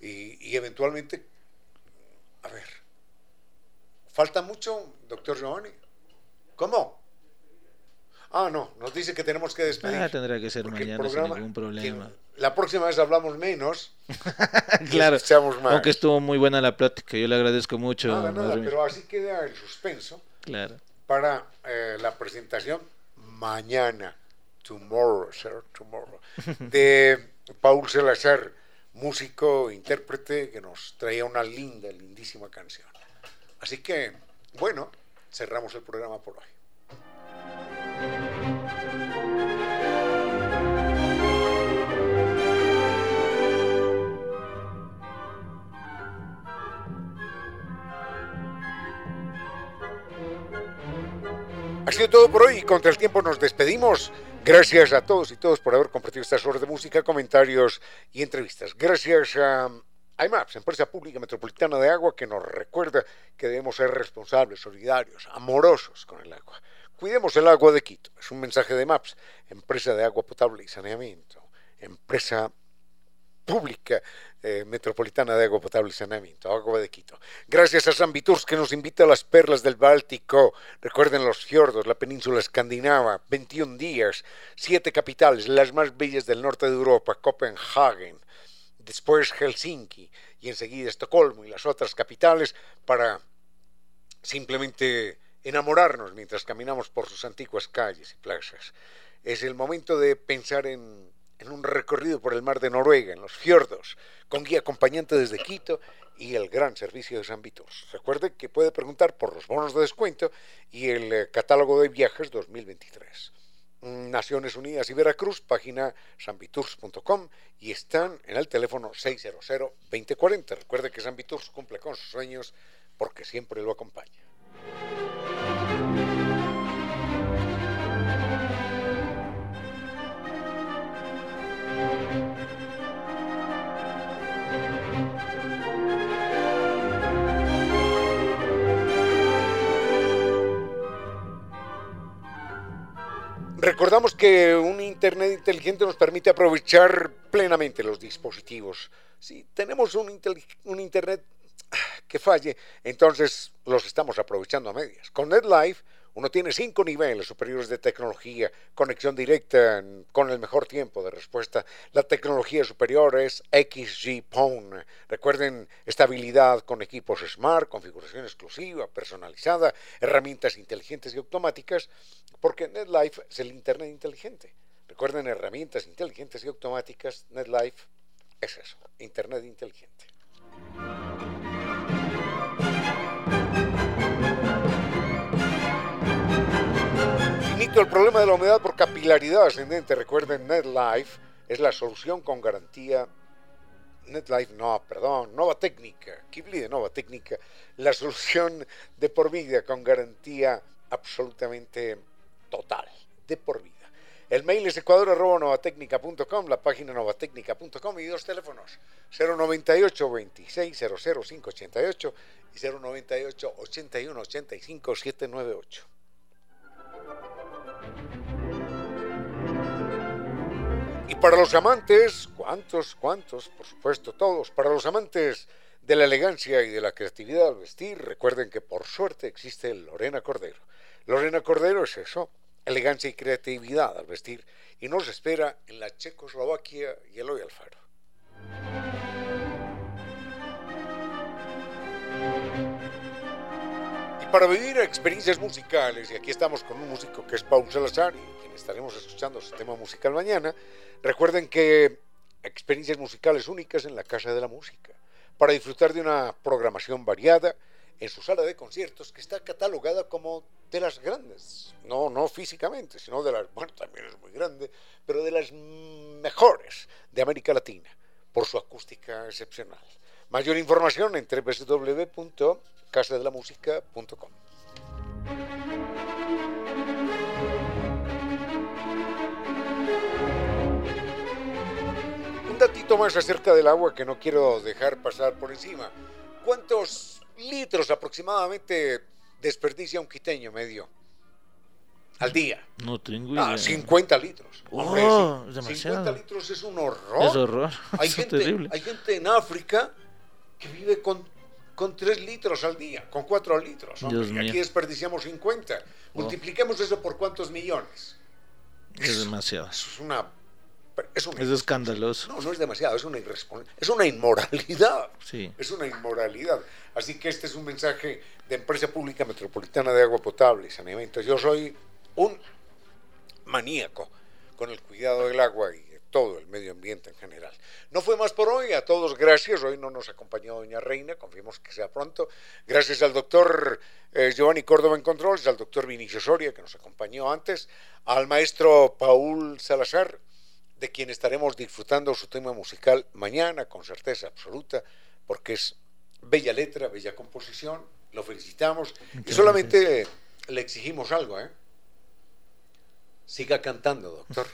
[SPEAKER 5] Y, y eventualmente, a ver, ¿falta mucho, doctor Giovanni? ¿Cómo? Ah, no, nos dice que tenemos que despedir.
[SPEAKER 9] Ah, tendrá que ser mañana sin ningún problema.
[SPEAKER 5] la próxima vez hablamos menos.
[SPEAKER 9] claro,
[SPEAKER 5] más.
[SPEAKER 9] aunque estuvo muy buena la plática, yo le agradezco mucho.
[SPEAKER 5] Nada, nada, pero así queda el suspenso
[SPEAKER 9] Claro.
[SPEAKER 5] para eh, la presentación mañana, tomorrow, sir, tomorrow, de Paul Salazar, músico, intérprete, que nos traía una linda, lindísima canción. Así que, bueno, cerramos el programa por hoy. Ha sido todo por hoy y contra el tiempo nos despedimos. Gracias a todos y todos por haber compartido estas horas de música, comentarios y entrevistas. Gracias a IMAPS, Empresa Pública Metropolitana de Agua, que nos recuerda que debemos ser responsables, solidarios, amorosos con el agua. Cuidemos el agua de Quito. Es un mensaje de MAPS, Empresa de Agua Potable y Saneamiento. Empresa pública eh, metropolitana de agua potable y saneamiento, agua de Quito. Gracias a San Viturs que nos invita a las perlas del Báltico. Recuerden los fiordos, la península escandinava, 21 días, siete capitales, las más bellas del norte de Europa, Copenhagen, después Helsinki y enseguida Estocolmo y las otras capitales para simplemente enamorarnos mientras caminamos por sus antiguas calles y plazas. Es el momento de pensar en en un recorrido por el mar de Noruega, en los fiordos, con guía acompañante desde Quito y el gran servicio de San Viturs. Recuerde que puede preguntar por los bonos de descuento y el eh, catálogo de viajes 2023. Naciones Unidas y Veracruz, página sanviturs.com y están en el teléfono 600-2040. Recuerde que San Viturs cumple con sus sueños porque siempre lo acompaña. Recordamos que un Internet inteligente nos permite aprovechar plenamente los dispositivos. Si tenemos un, Internet que falle, entonces los estamos aprovechando a medias. Con NetLife uno tiene cinco niveles superiores de tecnología, conexión directa con el mejor tiempo de respuesta. La tecnología superior es XG Phone. Recuerden estabilidad con equipos smart, configuración exclusiva, personalizada, herramientas inteligentes y automáticas, porque NetLife es el Internet inteligente. Recuerden herramientas inteligentes y automáticas, NetLife es eso, Internet inteligente. El problema de la humedad por capilaridad ascendente. Recuerden, NetLife es la solución con garantía. NetLife, no, perdón, Nova Técnica, Kibli de Nova Técnica, la solución de por vida con garantía absolutamente total, de por vida. El mail es ecuador.novatecnica.com, la página novatecnica.com y dos teléfonos, 098 26 588 y 098 81 85 798. Y para los amantes, ¿cuántos, cuántos? Por supuesto, todos. Para los amantes de la elegancia y de la creatividad al vestir, recuerden que por suerte existe Lorena Cordero. Lorena Cordero es eso, elegancia y creatividad al vestir, y nos espera en la Checoslovaquia y Eloy Alfaro. Para vivir experiencias musicales, y aquí estamos con un músico que es Paul Salazar, y quien estaremos escuchando su tema musical mañana, Recuerden que experiencias musicales únicas en la Casa de la Música, para disfrutar de una programación variada en su sala de conciertos que está catalogada como de las grandes, no, no físicamente, sino de las, bueno, también es muy grande, pero de las mejores de América Latina, por su acústica excepcional. Mayor información en www.casadelamusica.com. Un datito más acerca del agua que no quiero dejar pasar por encima. ¿Cuántos litros aproximadamente desperdicia un quiteño medio? Al día.
[SPEAKER 9] No tengo
[SPEAKER 5] ah,
[SPEAKER 9] idea.
[SPEAKER 5] 50 litros.
[SPEAKER 9] Oh, es demasiado.
[SPEAKER 5] 50 litros es un horror.
[SPEAKER 9] Es horror.
[SPEAKER 5] Hay,
[SPEAKER 9] es
[SPEAKER 5] gente,
[SPEAKER 9] terrible.
[SPEAKER 5] hay gente en África que vive con, con 3 litros al día, con 4 litros. hombre, y aquí desperdiciamos 50.
[SPEAKER 9] Oh.
[SPEAKER 5] Multipliquemos eso por cuántos millones.
[SPEAKER 9] Es demasiado.
[SPEAKER 5] Eso es una. Es,
[SPEAKER 9] escandaloso.
[SPEAKER 5] No, no es demasiado, es una irrespons- es una inmoralidad.
[SPEAKER 9] Sí.
[SPEAKER 5] Es una inmoralidad. Así que este es un mensaje de Empresa Pública Metropolitana de Agua Potable y Saneamiento. Yo soy un maníaco con el cuidado del agua y todo el medio ambiente en general. No fue más por hoy, a todos gracias. Hoy no nos acompañó doña Reina, confiemos que sea pronto. Gracias al doctor eh, Giovanni Córdoba en Controles, al doctor Vinicio Soria, que nos acompañó antes, al maestro Paul Salazar, de quien estaremos disfrutando su tema musical mañana, con certeza absoluta, porque es bella letra, bella composición, lo felicitamos y solamente le exigimos algo, ¿eh? Siga cantando, doctor.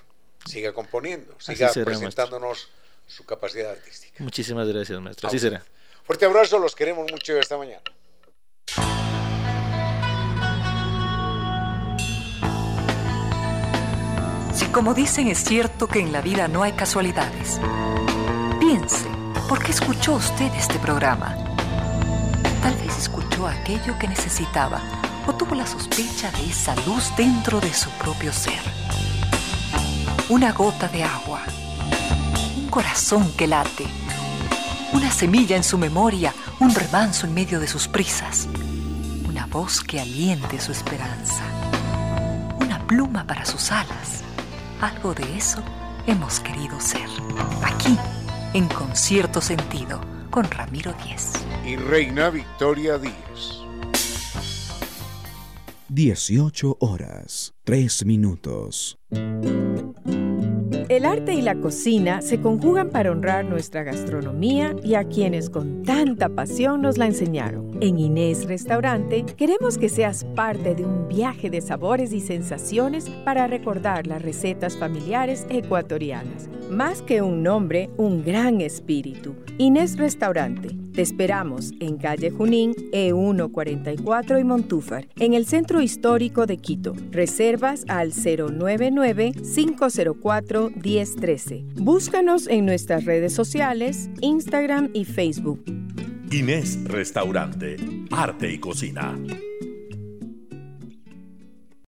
[SPEAKER 5] Siga componiendo, siga presentándonos su capacidad artística.
[SPEAKER 9] Muchísimas gracias, maestro. Así será.
[SPEAKER 5] Fuerte abrazo, los queremos mucho esta mañana.
[SPEAKER 4] Si como dicen es cierto que en la vida no hay casualidades, piense, ¿por qué escuchó usted este programa? Tal vez escuchó aquello que necesitaba o tuvo la sospecha de esa luz dentro de su propio ser. Una gota de agua, un corazón que late, una semilla en su memoria, un remanso en medio de sus prisas, una voz que aliente su esperanza, una pluma para sus alas. Algo de eso hemos querido ser. Aquí, en concierto sentido, con Ramiro Díez.
[SPEAKER 5] Y Reina Victoria Díez.
[SPEAKER 7] 18 horas, 3 minutos.
[SPEAKER 10] El arte y la cocina se conjugan para honrar nuestra gastronomía y a quienes con tanta pasión nos la enseñaron. En Inés Restaurante queremos que seas parte de un viaje de sabores y sensaciones para recordar las recetas familiares ecuatorianas. Más que un nombre, un gran espíritu. Inés Restaurante. Te esperamos en calle Junín, E144 y Montúfar, en el centro histórico de Quito. Reservas al 099-504-1013. Búscanos en nuestras redes sociales, Instagram y Facebook.
[SPEAKER 3] Inés Restaurante, Arte y Cocina.